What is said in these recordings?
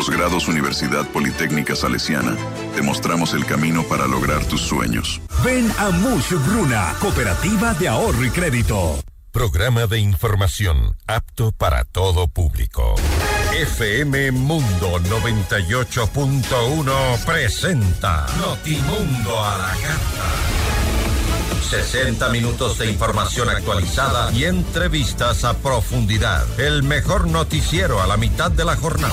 Posgrados Universidad Politécnica Salesiana. Te mostramos el camino para lograr tus sueños. Ven a Mush Bruna, Cooperativa de Ahorro y Crédito. Programa de información apto para todo público. FM Mundo 98.1 presenta Notimundo a la carta. 60 minutos de información actualizada y entrevistas a profundidad. El mejor noticiero a la mitad de la jornada.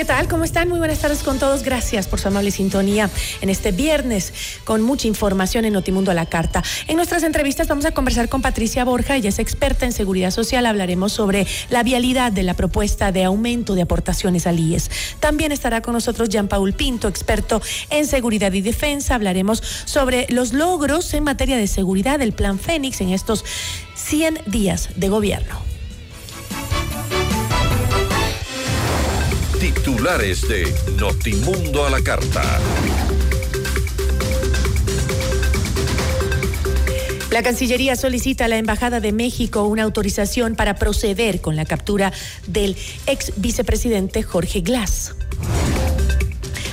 ¿Qué tal? ¿Cómo están? Muy buenas tardes con todos. Gracias por su amable sintonía en este viernes con mucha información en Notimundo a la Carta. En nuestras entrevistas vamos a conversar con Patricia Borja, ella es experta en seguridad social. Hablaremos sobre la vialidad de la propuesta de aumento de aportaciones al IES. También estará con nosotros Jean Paul Pinto, experto en seguridad y defensa. Hablaremos sobre los logros en materia de seguridad del Plan Fénix en estos 100 días de gobierno. De Notimundo a la Carta. La Cancillería solicita a la Embajada de México una autorización para proceder con la captura del ex vicepresidente Jorge Glass.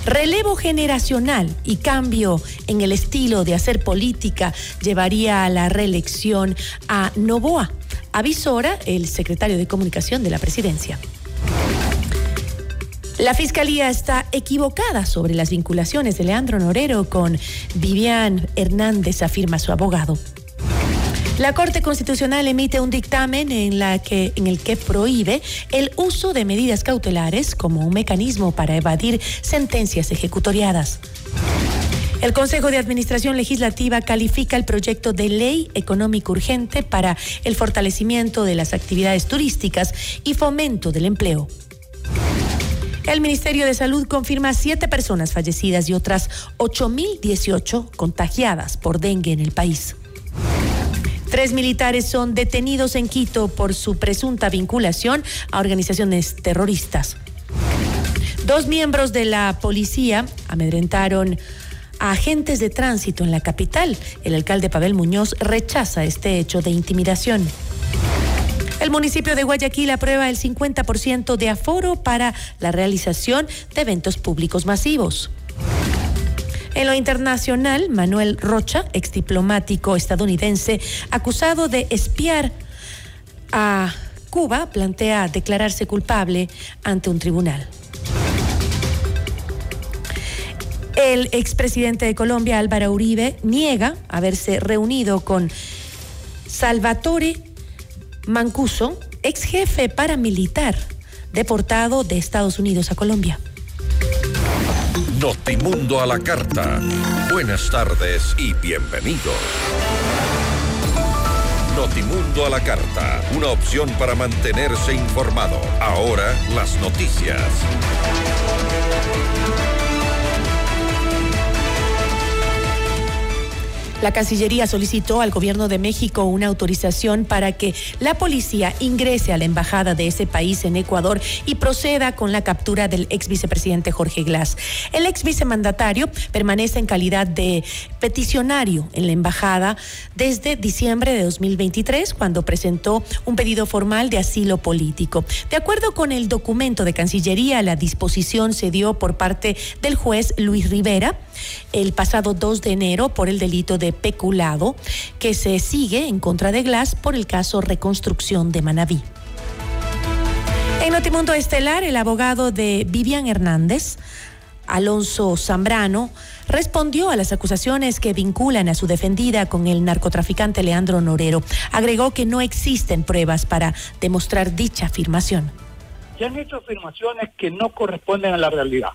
Relevo generacional y cambio en el estilo de hacer política llevaría a la reelección a Novoa, avisora el secretario de Comunicación de la Presidencia. La Fiscalía está equivocada sobre las vinculaciones de Leandro Norero con Vivian Hernández, afirma su abogado. La Corte Constitucional emite un dictamen en, en el que prohíbe el uso de medidas cautelares como un mecanismo para evadir sentencias ejecutoriadas. El Consejo de Administración Legislativa califica el proyecto de ley económico urgente para el fortalecimiento de las actividades turísticas y fomento del empleo. El Ministerio de Salud confirma siete personas fallecidas y otras 8.018 contagiadas por dengue en el país. Tres militares son detenidos en Quito por su presunta vinculación a organizaciones terroristas. Dos miembros de la policía amedrentaron a agentes de tránsito en la capital. El alcalde Pavel Muñoz rechaza este hecho de intimidación. El municipio de Guayaquil aprueba el 50% de aforo para la realización de eventos públicos masivos. En lo internacional, Manuel Rocha, exdiplomático estadounidense, acusado de espiar a Cuba, plantea declararse culpable ante un tribunal. El expresidente de Colombia, Álvaro Uribe, niega haberse reunido con Salvatore Mancuso, ex jefe paramilitar, deportado de Estados Unidos a Colombia. Notimundo a la carta. Buenas tardes y bienvenidos. Notimundo a la carta, una opción para mantenerse informado. Ahora las noticias. La Cancillería solicitó al gobierno de México una autorización para que la policía ingrese a la embajada de ese país en Ecuador y proceda con la captura del ex vicepresidente Jorge Glass. El ex vicemandatario permanece en calidad de peticionario en la embajada desde diciembre de 2023, cuando presentó un pedido formal de asilo político. De acuerdo con el documento de Cancillería, la disposición se dio por parte del juez Luis Rivera el pasado 2 de enero por el delito de peculado que se sigue en contra de Glass por el caso Reconstrucción de Manabí. En Notimundo Estelar, el abogado de Vivian Hernández Alonso Zambrano, respondió a las acusaciones que vinculan a su defendida con el narcotraficante Leandro Norero. Agregó que no existen pruebas para demostrar dicha afirmación. Se han hecho afirmaciones que no corresponden a la realidad.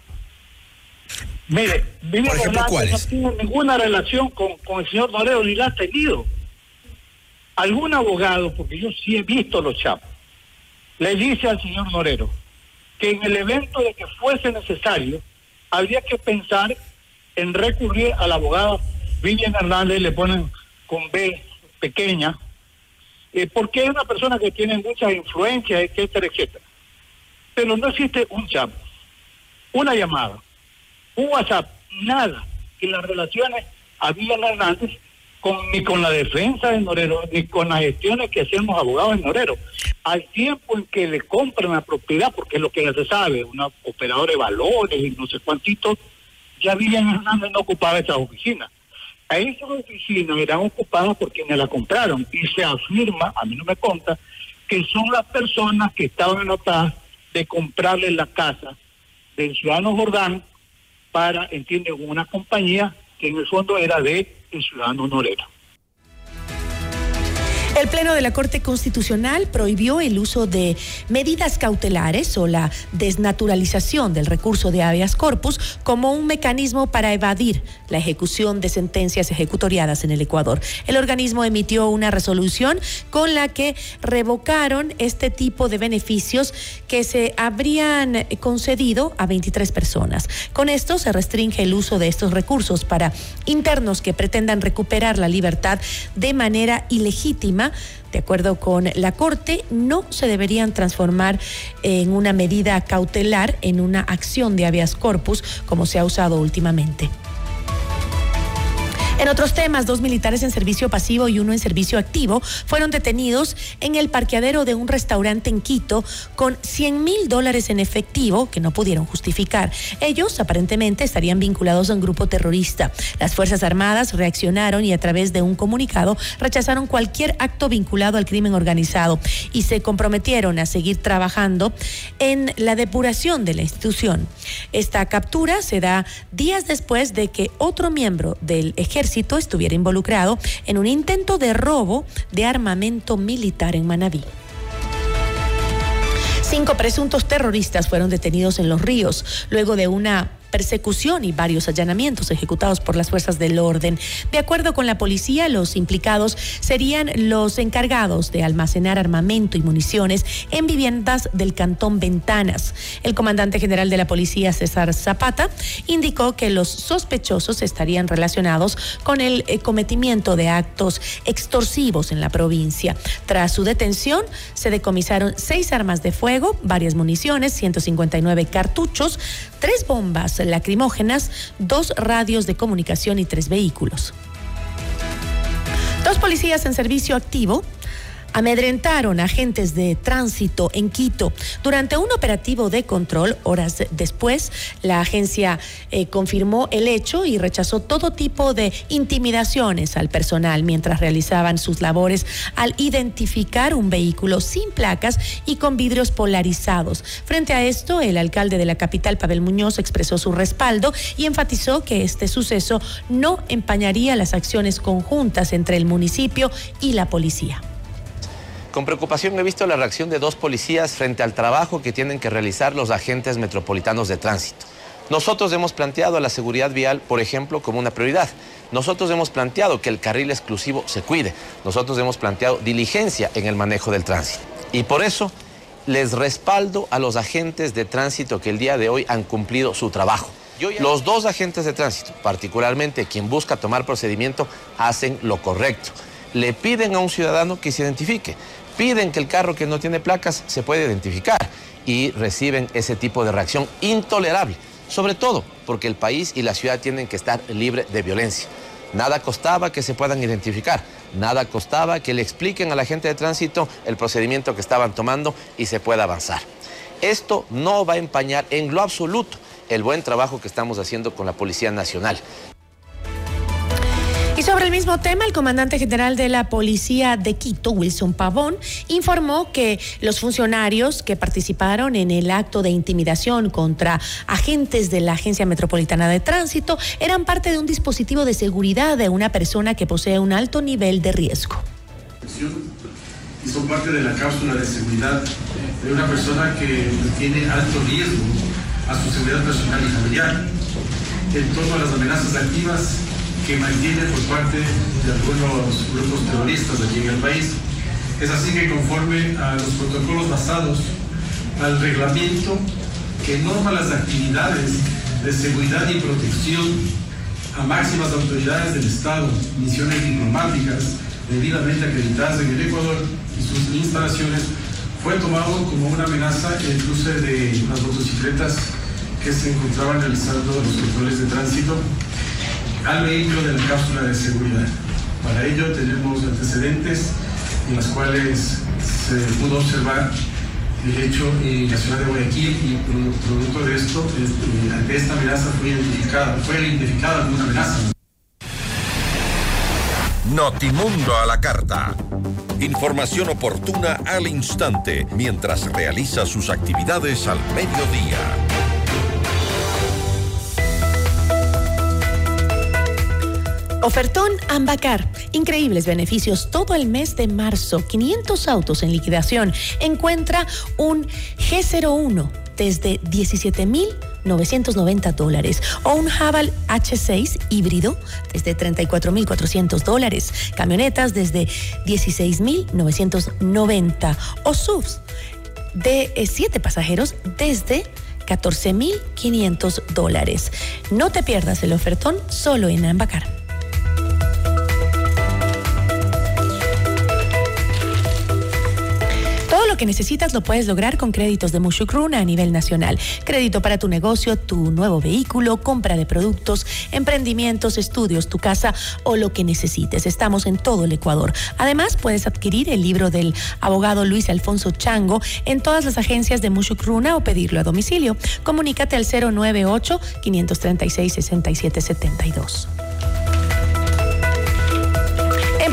Mire, Vivian Hernández no tiene ninguna relación con, con el señor Norero ni la ha tenido. Algún abogado, porque yo sí he visto los chapos, le dice al señor Norero que en el evento de que fuese necesario, habría que pensar en recurrir a la abogada Vivian Hernández, le ponen con B pequeña, eh, porque es una persona que tiene muchas influencias, etcétera, etcétera. Pero no existe un chat, una llamada, un WhatsApp, nada que las relaciones a Vivian Hernández con, ni con la defensa de Norero, ni con las gestiones que hacemos abogados en Norero. Al tiempo en que le compran la propiedad, porque es lo que ya se sabe, una operadora de valores y no sé cuántitos, ya Vivian Hernández no ocupaba esas oficinas. A esas oficinas eran ocupadas por quienes la compraron y se afirma, a mí no me conta, que son las personas que estaban anotadas de comprarle la casa del ciudadano Jordán para, entiende, una compañía que en el fondo era de el ciudadano Norero. El Pleno de la Corte Constitucional prohibió el uso de medidas cautelares o la desnaturalización del recurso de habeas corpus como un mecanismo para evadir la ejecución de sentencias ejecutoriadas en el Ecuador. El organismo emitió una resolución con la que revocaron este tipo de beneficios que se habrían concedido a 23 personas. Con esto se restringe el uso de estos recursos para internos que pretendan recuperar la libertad de manera ilegítima de acuerdo con la Corte, no se deberían transformar en una medida cautelar en una acción de habeas corpus como se ha usado últimamente. En otros temas, dos militares en servicio pasivo y uno en servicio activo fueron detenidos en el parqueadero de un restaurante en Quito con 100 mil dólares en efectivo que no pudieron justificar. Ellos aparentemente estarían vinculados a un grupo terrorista. Las Fuerzas Armadas reaccionaron y a través de un comunicado rechazaron cualquier acto vinculado al crimen organizado y se comprometieron a seguir trabajando en la depuración de la institución. Esta captura se da días después de que otro miembro del ejército estuviera involucrado en un intento de robo de armamento militar en Manabí. Cinco presuntos terroristas fueron detenidos en Los Ríos luego de una persecución y varios allanamientos ejecutados por las fuerzas del orden. De acuerdo con la policía, los implicados serían los encargados de almacenar armamento y municiones en viviendas del cantón Ventanas. El comandante general de la policía, César Zapata, indicó que los sospechosos estarían relacionados con el eh, cometimiento de actos extorsivos en la provincia. Tras su detención, se decomisaron seis armas de fuego, varias municiones, 159 cartuchos, tres bombas lacrimógenas, dos radios de comunicación y tres vehículos. Dos policías en servicio activo amedrentaron agentes de tránsito en Quito. Durante un operativo de control, horas después, la agencia eh, confirmó el hecho y rechazó todo tipo de intimidaciones al personal mientras realizaban sus labores al identificar un vehículo sin placas y con vidrios polarizados. Frente a esto, el alcalde de la capital, Pavel Muñoz, expresó su respaldo y enfatizó que este suceso no empañaría las acciones conjuntas entre el municipio y la policía. Con preocupación he visto la reacción de dos policías frente al trabajo que tienen que realizar los agentes metropolitanos de tránsito. Nosotros hemos planteado la seguridad vial, por ejemplo, como una prioridad. Nosotros hemos planteado que el carril exclusivo se cuide. Nosotros hemos planteado diligencia en el manejo del tránsito. Y por eso les respaldo a los agentes de tránsito que el día de hoy han cumplido su trabajo. Los dos agentes de tránsito, particularmente quien busca tomar procedimiento, hacen lo correcto. Le piden a un ciudadano que se identifique piden que el carro que no tiene placas se pueda identificar y reciben ese tipo de reacción intolerable, sobre todo porque el país y la ciudad tienen que estar libres de violencia. Nada costaba que se puedan identificar, nada costaba que le expliquen a la gente de tránsito el procedimiento que estaban tomando y se pueda avanzar. Esto no va a empañar en lo absoluto el buen trabajo que estamos haciendo con la Policía Nacional sobre el mismo tema, el comandante general de la Policía de Quito, Wilson Pavón, informó que los funcionarios que participaron en el acto de intimidación contra agentes de la Agencia Metropolitana de Tránsito eran parte de un dispositivo de seguridad de una persona que posee un alto nivel de riesgo. Y son parte de la cápsula de seguridad de una persona que tiene alto riesgo a su seguridad personal y familiar en torno a las amenazas activas que mantiene por parte de algunos grupos terroristas aquí en el país. Es así que conforme a los protocolos basados al reglamento que norma las actividades de seguridad y protección a máximas autoridades del Estado, misiones diplomáticas debidamente acreditadas en el Ecuador y sus instalaciones, fue tomado como una amenaza el cruce de las motocicletas que se encontraban realizando los controles de tránsito al vehículo de la cápsula de seguridad. Para ello tenemos antecedentes en los cuales se pudo observar el hecho en la ciudad de Guayaquil y producto de esto, ante esta amenaza fue identificada, fue identificada como amenaza. Notimundo a la carta. Información oportuna al instante mientras realiza sus actividades al mediodía. Ofertón Ambacar. Increíbles beneficios todo el mes de marzo. 500 autos en liquidación. Encuentra un G01 desde 17.990 dólares o un Haval H6 híbrido desde 34.400 dólares. Camionetas desde 16.990 o SUVs de 7 pasajeros desde 14.500 dólares. No te pierdas el ofertón solo en Ambacar. Lo que necesitas lo puedes lograr con créditos de Mushukruna a nivel nacional. Crédito para tu negocio, tu nuevo vehículo, compra de productos, emprendimientos, estudios, tu casa o lo que necesites. Estamos en todo el Ecuador. Además, puedes adquirir el libro del abogado Luis Alfonso Chango en todas las agencias de Mushukruna o pedirlo a domicilio. Comunícate al 098 536 6772.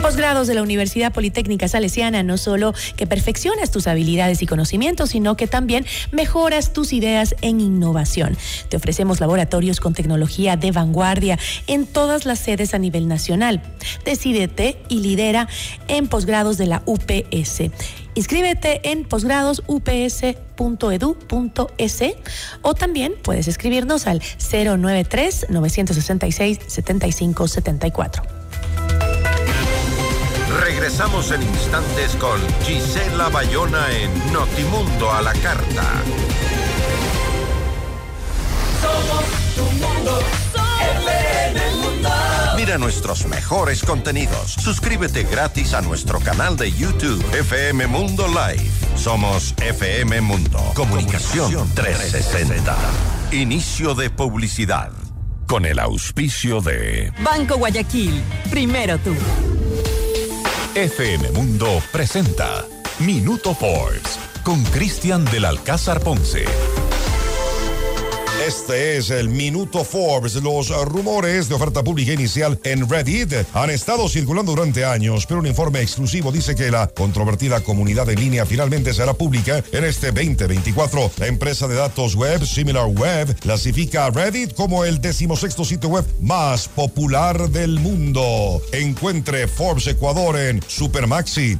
Posgrados de la Universidad Politécnica Salesiana, no solo que perfeccionas tus habilidades y conocimientos, sino que también mejoras tus ideas en innovación. Te ofrecemos laboratorios con tecnología de vanguardia en todas las sedes a nivel nacional. Decídete y lidera en posgrados de la UPS. Inscríbete en posgradosups.edu.es o también puedes escribirnos al 093 966 7574. Regresamos en instantes con Gisela Bayona en Notimundo a la Carta. Somos tu mundo. mundo. Mira nuestros mejores contenidos. Suscríbete gratis a nuestro canal de YouTube FM Mundo Live. Somos FM Mundo. Comunicación 360. Inicio de publicidad. Con el auspicio de Banco Guayaquil. Primero tú. FM Mundo presenta Minuto Forbes con Cristian del Alcázar Ponce. Este es el Minuto Forbes. Los rumores de oferta pública inicial en Reddit han estado circulando durante años, pero un informe exclusivo dice que la controvertida comunidad en línea finalmente será pública en este 2024. La empresa de datos web SimilarWeb clasifica a Reddit como el decimosexto sitio web más popular del mundo. Encuentre Forbes Ecuador en Supermaxi.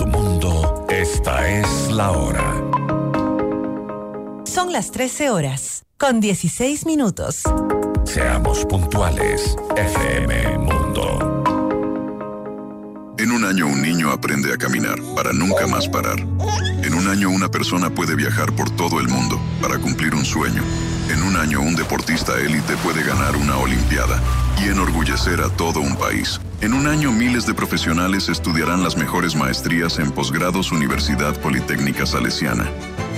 esta es la hora. Son las 13 horas, con 16 minutos. Seamos puntuales, FM Mundo. En un año un niño aprende a caminar para nunca más parar. En un año una persona puede viajar por todo el mundo para cumplir un sueño. En un año un deportista élite puede ganar una Olimpiada y enorgullecer a todo un país. En un año miles de profesionales estudiarán las mejores maestrías en posgrados Universidad Politécnica Salesiana.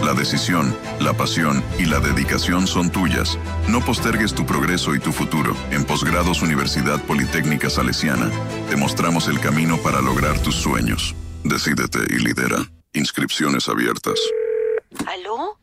La decisión, la pasión y la dedicación son tuyas. No postergues tu progreso y tu futuro. En posgrados Universidad Politécnica Salesiana, te mostramos el camino para lograr tus sueños. Decídete y lidera. Inscripciones abiertas. ¿Aló?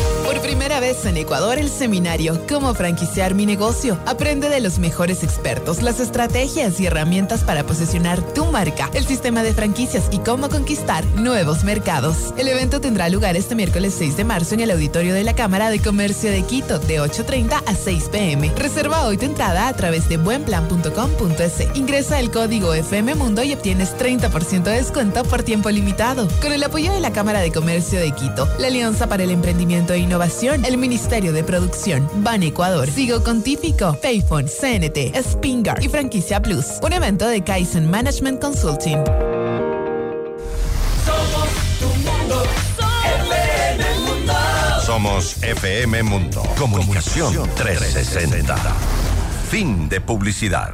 Primera vez en Ecuador, el seminario Cómo franquiciar mi negocio. Aprende de los mejores expertos las estrategias y herramientas para posicionar tu marca, el sistema de franquicias y cómo conquistar nuevos mercados. El evento tendrá lugar este miércoles 6 de marzo en el auditorio de la Cámara de Comercio de Quito de 8.30 a 6 pm. Reserva hoy tu entrada a través de buenplan.com.es. Ingresa el código FM Mundo y obtienes 30% de descuento por tiempo limitado. Con el apoyo de la Cámara de Comercio de Quito, la Alianza para el Emprendimiento e Innovación el Ministerio de Producción, Ban Ecuador, Sigo Contífico, Payphone, CNT, Spingar y Franquicia Plus. Un evento de Kaizen Management Consulting. Somos FM Mundo. Comunicación 360. Fin de publicidad.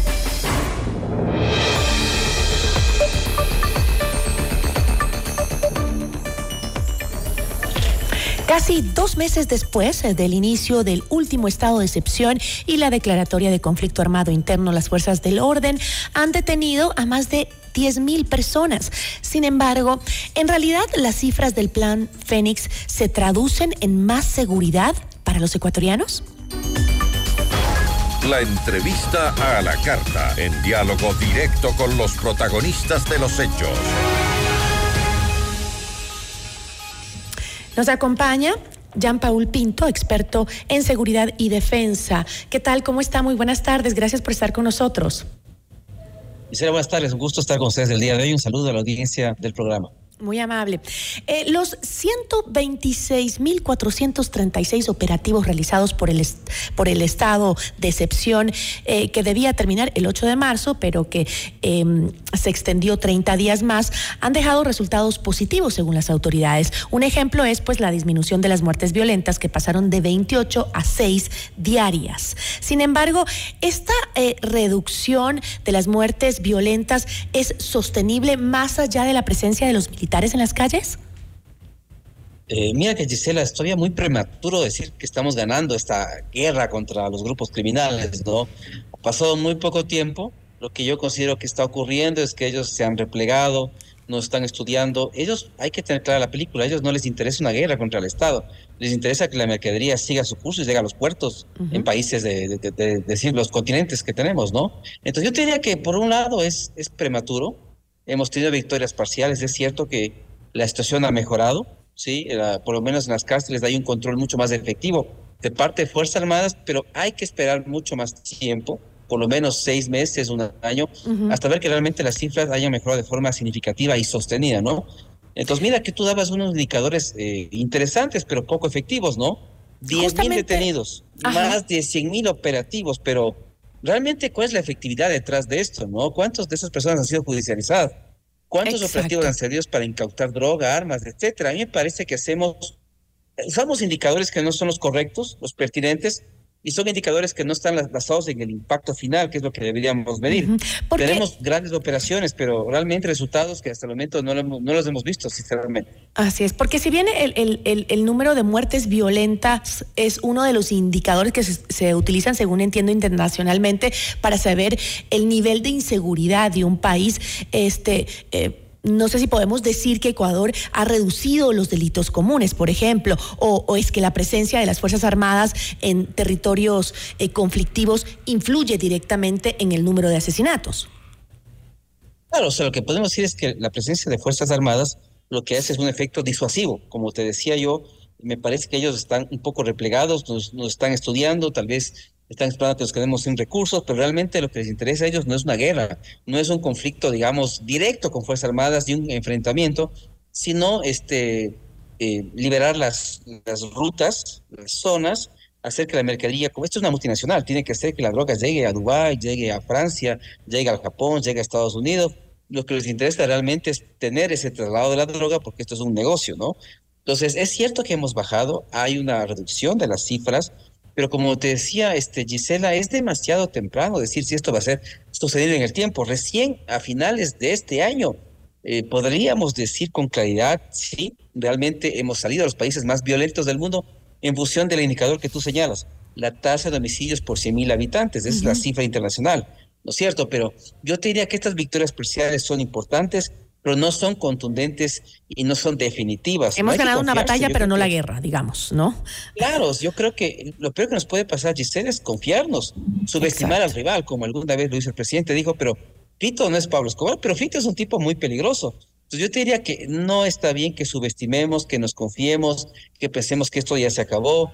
Casi dos meses después eh, del inicio del último estado de excepción y la declaratoria de conflicto armado interno, las fuerzas del orden han detenido a más de 10.000 personas. Sin embargo, en realidad las cifras del plan Fénix se traducen en más seguridad para los ecuatorianos. La entrevista a la carta, en diálogo directo con los protagonistas de los hechos. Nos acompaña Jean-Paul Pinto, experto en seguridad y defensa. ¿Qué tal? ¿Cómo está? Muy buenas tardes. Gracias por estar con nosotros. Gisela, buenas tardes. Un gusto estar con ustedes el día de hoy. Un saludo a la audiencia del programa. Muy amable. Eh, los 126.436 operativos realizados por el, por el estado de excepción eh, que debía terminar el 8 de marzo, pero que em, se extendió 30 días más, han dejado resultados positivos según las autoridades. Un ejemplo es pues la disminución de las muertes violentas que pasaron de 28 a 6 diarias. Sin embargo, esta eh, reducción de las muertes violentas es sostenible más allá de la presencia de los militares en las calles? Eh, mira que Gisela, es todavía muy prematuro decir que estamos ganando esta guerra contra los grupos criminales, ¿no? Ha pasado muy poco tiempo, lo que yo considero que está ocurriendo es que ellos se han replegado, no están estudiando. Ellos, hay que tener clara la película, a ellos no les interesa una guerra contra el Estado, les interesa que la mercadería siga su curso y llegue a los puertos en países de, decir, los continentes que tenemos, ¿no? Entonces yo diría que por un lado es, es prematuro, Hemos tenido victorias parciales. Es cierto que la situación ha mejorado, ¿sí? por lo menos en las cárceles hay un control mucho más efectivo de parte de Fuerzas Armadas, pero hay que esperar mucho más tiempo, por lo menos seis meses, un año, hasta ver que realmente las cifras hayan mejorado de forma significativa y sostenida, ¿no? Entonces, mira que tú dabas unos indicadores eh, interesantes, pero poco efectivos, ¿no? 10 mil detenidos, más de 100 mil operativos, pero realmente cuál es la efectividad detrás de esto, ¿no? ¿Cuántos de esas personas han sido judicializadas? ¿Cuántos operativos han servido para incautar droga, armas, etcétera? A mí me parece que hacemos, usamos indicadores que no son los correctos, los pertinentes, y son indicadores que no están basados en el impacto final, que es lo que deberíamos medir. Tenemos grandes operaciones, pero realmente resultados que hasta el momento no, no los hemos visto, sinceramente. Así es, porque si bien el, el, el, número de muertes violentas es uno de los indicadores que se, utilizan, según entiendo internacionalmente, para saber el nivel de inseguridad de un país, este... Eh, no sé si podemos decir que Ecuador ha reducido los delitos comunes, por ejemplo, o, es que la presencia de las Fuerzas Armadas en territorios eh, conflictivos influye directamente en el número de asesinatos. Claro, o sea, lo que podemos decir es que la presencia de Fuerzas Armadas lo que hace es un efecto disuasivo. Como te decía yo, me parece que ellos están un poco replegados, nos, nos están estudiando, tal vez están esperando que nos quedemos sin recursos, pero realmente lo que les interesa a ellos no es una guerra, no es un conflicto, digamos, directo con Fuerzas Armadas y un enfrentamiento, sino este, eh, liberar las, las rutas, las zonas, hacer que la mercadería, como esto es una multinacional, tiene que hacer que la droga llegue a Dubái, llegue a Francia, llegue al Japón, llegue a Estados Unidos. Lo que les interesa realmente es tener ese traslado de la droga porque esto es un negocio, ¿no? Entonces, es cierto que hemos bajado, hay una reducción de las cifras, pero como te decía este, Gisela, es demasiado temprano decir si esto va a ser sucedido en el tiempo. Recién a finales de este año eh, podríamos decir con claridad si realmente hemos salido a los países más violentos del mundo en función del indicador que tú señalas, la tasa de homicidios por 100.000 habitantes, esa es la cifra internacional, ¿no es cierto? Pero yo te diría que estas victorias parciales son importantes, pero no son contundentes y no son definitivas. Hemos ganado una batalla, pero no la guerra, digamos, ¿no? Claro, yo creo que lo peor que nos puede pasar, Giselle, es confiarnos, subestimar al rival, como alguna vez lo hizo el presidente, dijo, pero Fito no es Pablo Escobar, pero Fito es un tipo muy peligroso. Entonces yo te diría que no está bien que subestimemos, que nos confiemos, que pensemos que esto ya se acabó,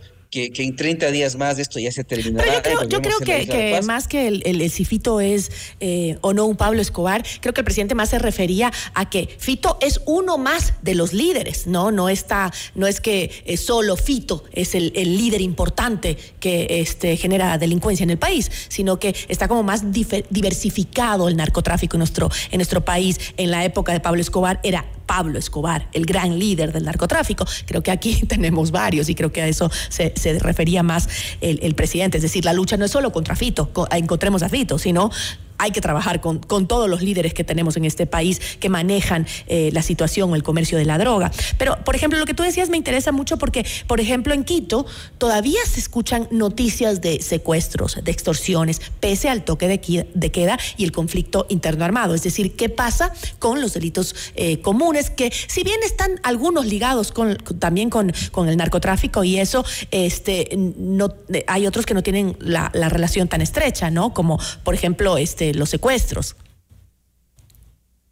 que, en 30 días más esto ya se terminará. Pero yo creo, que, más que el, el, Fito es eh, o no un Pablo Escobar, creo que el presidente más se refería a que Fito es uno más de los líderes, ¿no? No está, no es que eh, solo Fito es el, líder importante que este, genera delincuencia en el país, sino que está como más diversificado el narcotráfico en nuestro, en nuestro país. En la época de Pablo Escobar era Pablo Escobar, el gran líder del narcotráfico. Creo que aquí tenemos varios y creo que a eso se, refería más el, el, presidente. Es decir, la lucha no es solo contra Fito, encontremos a Fito, sino hay que trabajar con, con, todos los líderes que tenemos en este país que manejan eh, la situación o el comercio de la droga. Pero, por ejemplo, lo que tú decías me interesa mucho porque, por ejemplo, en Quito todavía se escuchan noticias de secuestros, de extorsiones, pese al toque de, queda y el conflicto interno armado. Es decir, ¿qué pasa con los delitos eh, comunes que, si bien están algunos ligados con, también con, con el narcotráfico y eso, este, no, hay otros que no tienen la, la relación tan estrecha, ¿no? Como, por ejemplo, este los secuestros.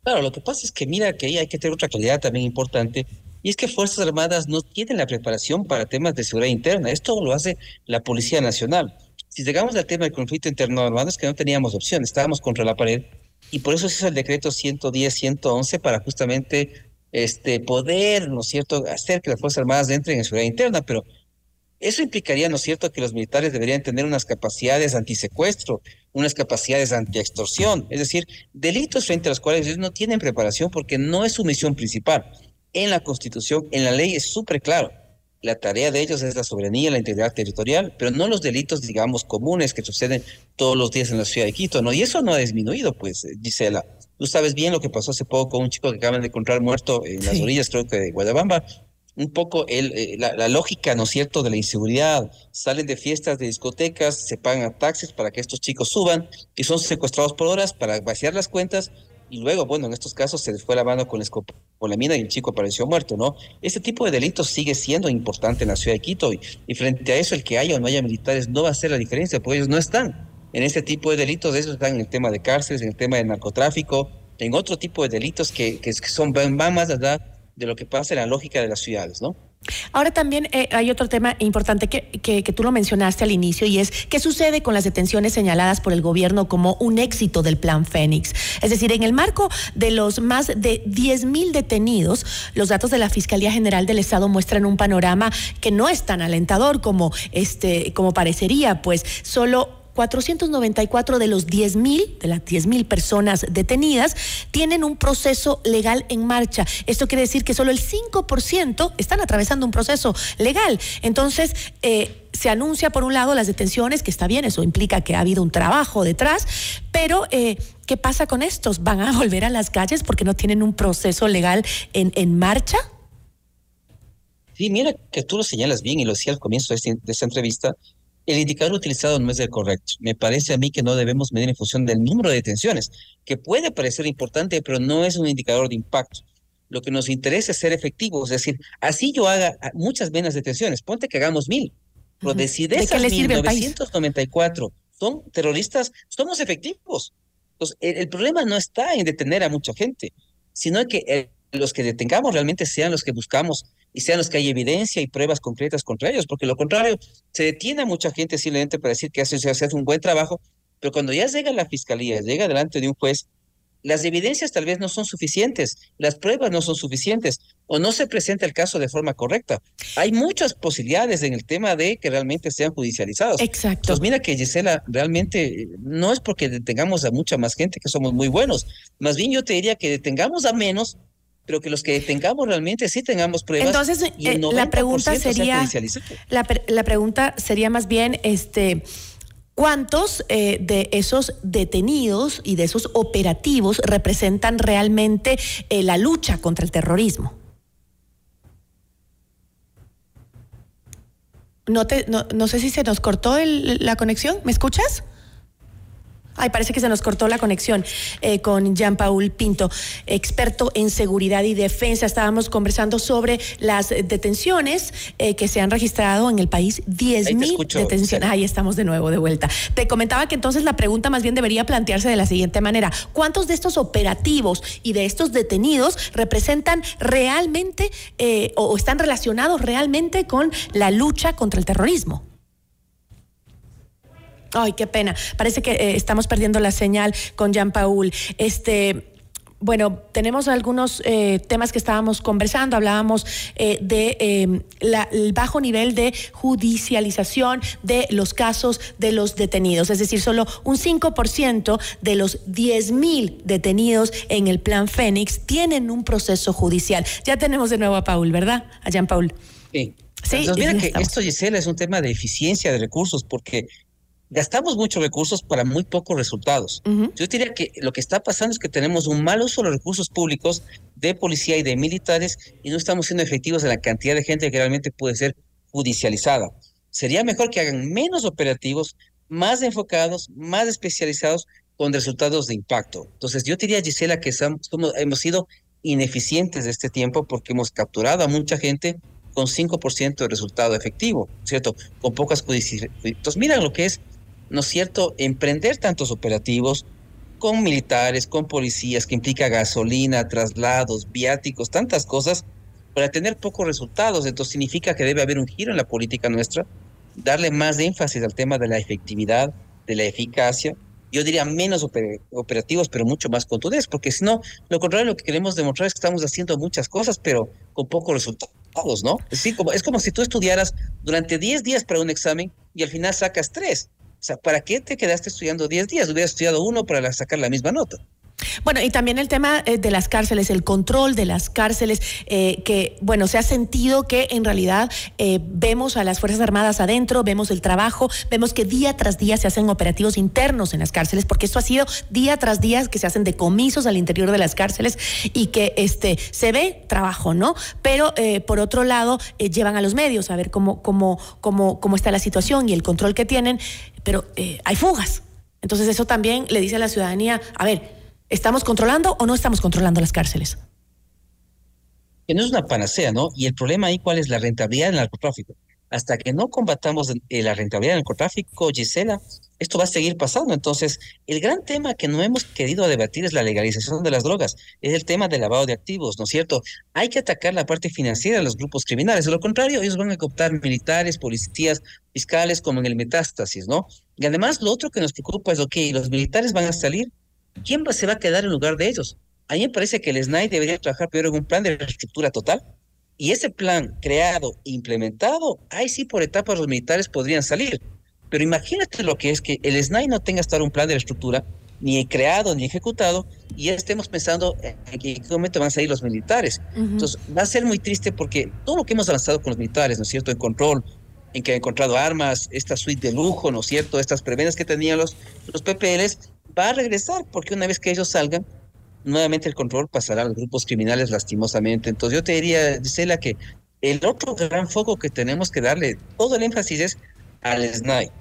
Claro, lo que pasa es que mira que ahí hay que tener otra claridad también importante, y es que Fuerzas Armadas no tienen la preparación para temas de seguridad interna. Esto lo hace la Policía Nacional. Si llegamos al tema del conflicto interno armado, es que no teníamos opción, estábamos contra la pared, y por eso se hizo el decreto 110-111 para justamente este, poder, ¿no es cierto?, hacer que las Fuerzas Armadas entren en seguridad interna, pero eso implicaría, ¿no es cierto?, que los militares deberían tener unas capacidades antisecuestro, unas capacidades anti-extorsión, es decir, delitos frente a los cuales ellos no tienen preparación porque no es su misión principal. En la Constitución, en la ley es súper claro. La tarea de ellos es la soberanía, la integridad territorial, pero no los delitos, digamos, comunes que suceden todos los días en la ciudad de Quito, ¿no? Y eso no ha disminuido, pues, Gisela. Tú sabes bien lo que pasó hace poco con un chico que acaban de encontrar muerto en las orillas, creo que de Guadabamba, un poco el, eh, la, lógica, ¿no es cierto?, de la inseguridad. Salen de fiestas, de discotecas, se pagan taxis para que estos chicos suban y son secuestrados por horas para vaciar las cuentas y luego, bueno, en estos casos se les fue la mano con, con la mina y el chico apareció muerto, ¿no? Este tipo de delitos sigue siendo importante en la ciudad de Quito y, frente a eso el que haya o no haya militares no va a hacer la diferencia porque ellos no están en este tipo de delitos, ellos están en el tema de cárceles, en el tema de narcotráfico, en otro tipo de delitos que, son, van más de lo que pasa en la lógica de las ciudades, ¿no? Ahora también eh, hay otro tema importante que, que, tú lo mencionaste al inicio y es qué sucede con las detenciones señaladas por el gobierno como un éxito del plan Fénix. Es decir, en el marco de los más de 10 mil detenidos, los datos de la Fiscalía General del Estado muestran un panorama que no es tan alentador como, este, como parecería, pues solo 494 de los 10.000, de las 10.000 personas detenidas, tienen un proceso legal en marcha. Esto quiere decir que solo el 5% están atravesando un proceso legal. Entonces, eh, se anuncia por un lado las detenciones, que está bien, eso implica que ha habido un trabajo detrás, pero eh, ¿qué pasa con estos? ¿Van a volver a las calles porque no tienen un proceso legal en, en marcha? Sí, mira que tú lo señalas bien y lo decía al comienzo de, esta entrevista, el indicador utilizado no es el correcto. Me parece a mí que no debemos medir en función del número de detenciones, que puede parecer importante, pero no es un indicador de impacto. Lo que nos interesa es ser efectivos, es decir, así yo haga muchas menos detenciones, ponte que hagamos mil, pero de si de, esas 1994 son terroristas, somos efectivos. Entonces, el, problema no está en detener a mucha gente, sino que eh, los que detengamos realmente sean los que buscamos y sean los que hay evidencia y pruebas concretas contra ellos, porque lo contrario, se detiene a mucha gente simplemente para decir que hace, se hace un buen trabajo, pero cuando ya llega la fiscalía, llega delante de un juez, las evidencias tal vez no son suficientes, las pruebas no son suficientes o no se presenta el caso de forma correcta. Hay muchas posibilidades en el tema de que realmente sean judicializados. Exacto. Entonces mira que Gisela, realmente no es porque detengamos a mucha más gente que somos muy buenos, más bien yo te diría que detengamos a menos pero que los que tengamos realmente sí tengamos pruebas. Entonces, eh, la pregunta sería, la, la, pregunta sería más bien, este, ¿cuántos eh, de esos detenidos y de esos operativos representan realmente eh, la lucha contra el terrorismo? No, te, no, no sé si se nos cortó la conexión, ¿me escuchas? Ay, parece que se nos cortó la conexión eh, con Jean-Paul Pinto, experto en seguridad y defensa. Estábamos conversando sobre las detenciones eh, que se han registrado en el país. 10 mil detenciones. Ahí estamos de nuevo, de vuelta. Te comentaba que entonces la pregunta más bien debería plantearse de la siguiente manera. ¿Cuántos de estos operativos y de estos detenidos representan realmente eh, o están relacionados realmente con la lucha contra el terrorismo? Ay, qué pena. Parece que eh, estamos perdiendo la señal con Jean Paul. Este. Bueno, tenemos algunos eh, temas que estábamos conversando. Hablábamos eh, de em, el bajo nivel de judicialización de los casos de los detenidos. Es decir, solo un 5% de los 10 mil detenidos en el Plan Fénix tienen un proceso judicial. Ya tenemos de nuevo a Paul, ¿verdad? A Jean Paul. Sí. Sí, Entonces, mira que esto, Gisela, es un tema de eficiencia de recursos, porque gastamos muchos recursos para muy pocos resultados. Yo diría que lo que está pasando es que tenemos un mal uso de los recursos públicos de policía y de militares y no estamos siendo efectivos en la cantidad de gente que realmente puede ser judicializada. Sería mejor que hagan menos operativos, más enfocados, más especializados con resultados de impacto. Entonces yo diría, Gisela, que hemos sido ineficientes de este tiempo porque hemos capturado a mucha gente con 5% de resultado efectivo, ¿cierto? Con pocas judicializaciones. Entonces, mira lo que es ¿no es cierto?, emprender tantos operativos con militares, con policías, que implica gasolina, traslados, viáticos, tantas cosas, para tener pocos resultados. Entonces significa que debe haber un giro en la política nuestra, darle más énfasis al tema de la efectividad, de la eficacia. Yo diría menos operativos, pero mucho más contundentes, porque si no, lo contrario, lo que queremos demostrar es que estamos haciendo muchas cosas, pero con pocos resultados, ¿no? Es, como, es como si tú estudiaras durante 10 días para un examen y al final sacas 3 o sea, ¿para qué te quedaste estudiando 10 días? Hubieras estudiado uno para sacar la misma nota. Bueno, y también el tema eh, de las cárceles, el control de las cárceles, eh, que, bueno, se ha sentido que en realidad eh, vemos a las Fuerzas Armadas adentro, vemos el trabajo, vemos que día tras día se hacen operativos internos en las cárceles, porque esto ha sido día tras día que se hacen decomisos al interior de las cárceles y que este, se ve trabajo, ¿no? Pero por otro lado, llevan a los medios a ver cómo, cómo, cómo, cómo está la situación y el control que tienen, pero hay fugas. Entonces eso también le dice a la ciudadanía, a ver, ¿Estamos controlando o no estamos controlando las cárceles? Que no es una panacea, ¿no? Y el problema ahí, ¿cuál es la rentabilidad del narcotráfico? Hasta que no combatamos eh, la rentabilidad del narcotráfico, Gisela, esto va a seguir pasando. Entonces, el gran tema que no hemos querido debatir es la legalización de las drogas, es el tema del lavado de activos, ¿no es cierto? Hay que atacar la parte financiera de los grupos criminales. De lo contrario, ellos van a cooptar militares, policías, fiscales, como en el metástasis, ¿no? Y además, lo otro que nos preocupa es, ok, los militares van a salir ¿quién se va a quedar en lugar de ellos? A mí me parece que el SNAI debería trabajar primero en un plan de reestructura total. Y ese plan creado implementado, ahí sí por etapas los militares podrían salir. Pero imagínate lo que es que el SNAI no tenga hasta un plan de reestructura, ni creado ni ejecutado, y ya estemos pensando en qué momento van a salir los militares. Entonces, va a ser muy triste porque todo lo que hemos avanzado con los militares, ¿no es cierto?, en control, en que han encontrado armas, esta suite de lujo, ¿no es cierto?, estas prebendas que tenían los, los PPLs, va a regresar, porque una vez que ellos salgan, nuevamente el control pasará a los grupos criminales lastimosamente. Entonces yo te diría, Gisela, que el otro gran foco que tenemos que darle todo el énfasis es al SNAI.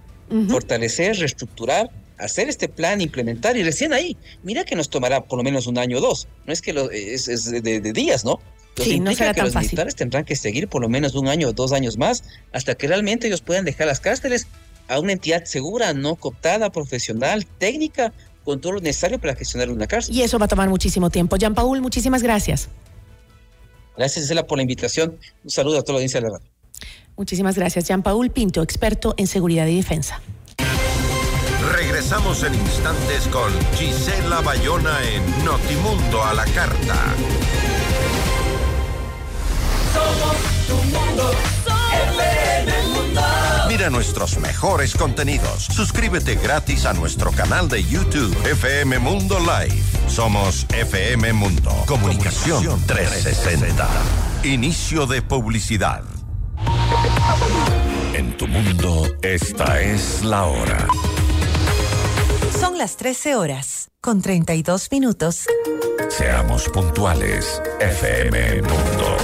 Fortalecer, reestructurar, hacer este plan, implementar y recién ahí, mira que nos tomará por lo menos un año o dos. No es que lo, es, de, días, ¿no? sí, no será que los fácil. militares tendrán que seguir por lo menos un año o dos años más hasta que realmente ellos puedan dejar las cárceles a una entidad segura, no cooptada, profesional, técnica, con todo lo necesario para gestionar una cárcel. Y eso va a tomar muchísimo tiempo. Jean Paul, muchísimas gracias. Gracias, Gisela, por la invitación. Un saludo a toda la audiencia de la radio. Muchísimas gracias. Jean Paul Pinto, experto en seguridad y defensa. Regresamos en instantes con Gisela Bayona en Notimundo a la Carta. Somos tu mundo, FM Mundo. Mira nuestros mejores contenidos. Suscríbete gratis a nuestro canal de YouTube FM Mundo Live. Somos FM Mundo. Comunicación 360. Inicio de publicidad. En tu mundo, esta es la hora. Son las 13 horas, con 32 minutos. Seamos puntuales, FM Mundo.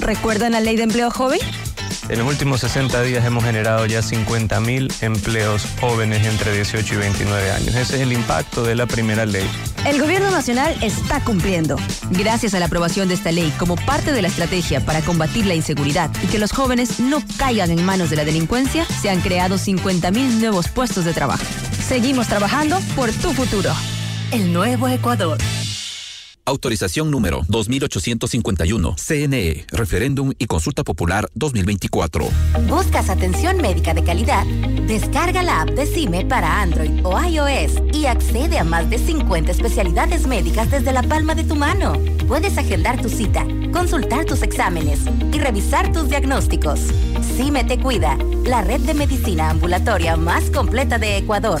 ¿Recuerdan la ley de empleo joven? En los últimos 60 días hemos generado ya 50.000 empleos jóvenes entre 18 y 29 años. Ese es el impacto de la primera ley. El gobierno nacional está cumpliendo. Gracias a la aprobación de esta ley como parte de la estrategia para combatir la inseguridad y que los jóvenes no caigan en manos de la delincuencia, se han creado 50.000 nuevos puestos de trabajo. Seguimos trabajando por tu futuro. El nuevo Ecuador. Autorización número 2851. CNE. Referéndum y Consulta Popular 2024. ¿Buscas atención médica de calidad? Descarga la app de CIME para Android o iOS y accede a más de 50 especialidades médicas desde la palma de tu mano. Puedes agendar tu cita, consultar tus exámenes y revisar tus diagnósticos. CIME te cuida, la red de medicina ambulatoria más completa de Ecuador.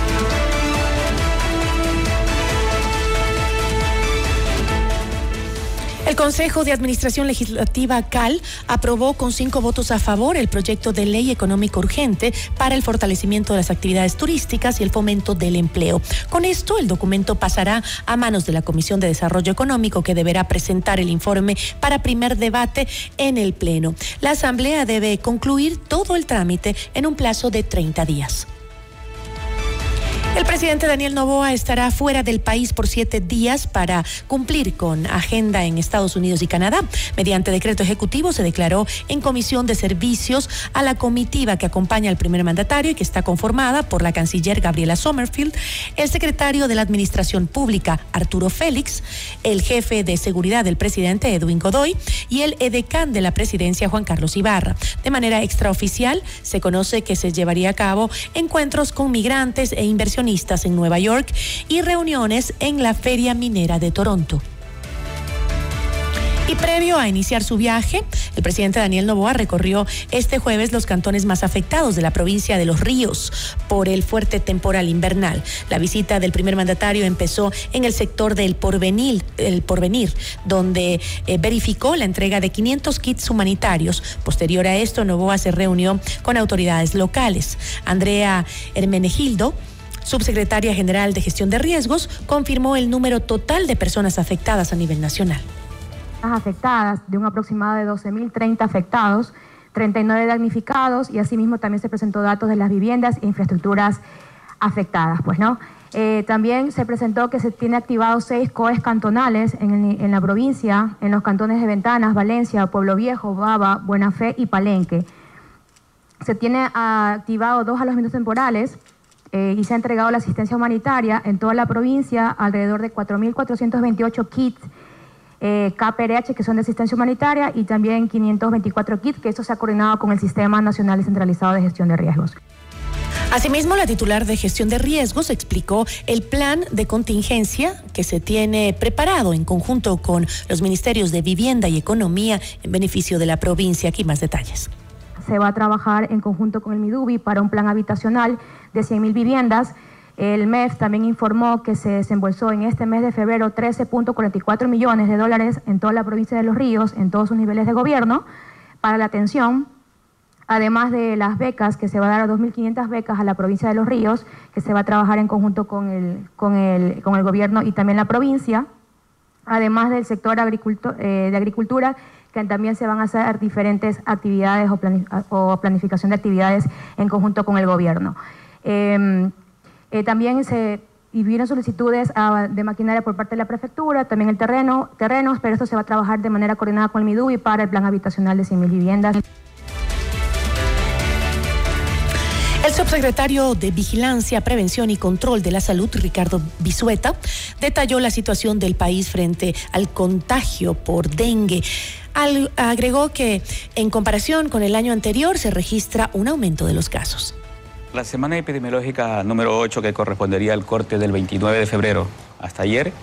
El Consejo de Administración Legislativa CAL aprobó con cinco votos a favor el proyecto de ley económico urgente para el fortalecimiento de las actividades turísticas y el fomento del empleo. Con esto, el documento pasará a manos de la Comisión de Desarrollo Económico que deberá presentar el informe para primer debate en el Pleno. La Asamblea debe concluir todo el trámite en un plazo de 30 días. El presidente Daniel Novoa estará fuera del país por siete días para cumplir con agenda en Estados Unidos y Canadá. Mediante decreto ejecutivo se declaró en comisión de servicios a la comitiva que acompaña al primer mandatario y que está conformada por la canciller Gabriela Sommerfield, el secretario de la Administración Pública Arturo Félix, el jefe de seguridad del presidente Edwin Godoy y el edecán de la presidencia Juan Carlos Ibarra. De manera extraoficial se conoce que se llevaría a cabo encuentros con migrantes e inversionistas en Nueva York y reuniones en la Feria Minera de Toronto. Y previo a iniciar su viaje, el presidente Daniel Novoa recorrió este jueves los cantones más afectados de la provincia de Los Ríos por el fuerte temporal invernal. La visita del primer mandatario empezó en el sector del Porvenir, el Porvenir donde eh, verificó la entrega de 500 kits humanitarios. Posterior a esto, Novoa se reunió con autoridades locales. Andrea Hermenegildo subsecretaria general de gestión de riesgos, confirmó el número total de personas afectadas a nivel nacional afectadas, de un aproximado de 12.030 afectados, 39 damnificados y asimismo también se presentó datos de las viviendas e infraestructuras afectadas. Pues, ¿no? Eh, también se presentó que se tiene activados seis COEs cantonales en, en, la provincia, en los cantones de Ventanas, Valencia, Pueblo Viejo, Baba, Buena Fe y Palenque. Se tiene activado dos alojamientos temporales eh, y se ha entregado la asistencia humanitaria en toda la provincia, alrededor de 4.428 kits eh, KPRH, que son de asistencia humanitaria, y también 524 kits, que esto se ha coordinado con el Sistema Nacional Descentralizado de Gestión de Riesgos. Asimismo, la titular de gestión de riesgos explicó el plan de contingencia que se tiene preparado en conjunto con los ministerios de Vivienda y Economía en beneficio de la provincia. Aquí más detalles. Se va a trabajar en conjunto con el MIDUBI para un plan habitacional de 100.000 viviendas el MEF también informó que se desembolsó en este mes de febrero 13.44 millones de dólares en toda la provincia de Los Ríos, en todos sus niveles de gobierno, para la atención, además de las becas, que se va a dar a 2.500 becas a la provincia de Los Ríos, que se va a trabajar en conjunto con el, con el, con el gobierno y también la provincia, además del sector eh, de agricultura, que también se van a hacer diferentes actividades o, planificación de actividades en conjunto con el gobierno. Em, eh, también se y solicitudes ah, de maquinaria por parte de la prefectura, también el terreno, terrenos, pero esto se va a trabajar de manera coordinada con el MIDUBI para el plan habitacional de 100.000 viviendas. El subsecretario de Vigilancia, Prevención y Control de la Salud, Ricardo Bisueta, detalló la situación del país frente al contagio por dengue. agregó que en comparación con el año anterior se registra un aumento de los casos. La semana epidemiológica número 8, que correspondería al corte del 29 de febrero hasta ayer,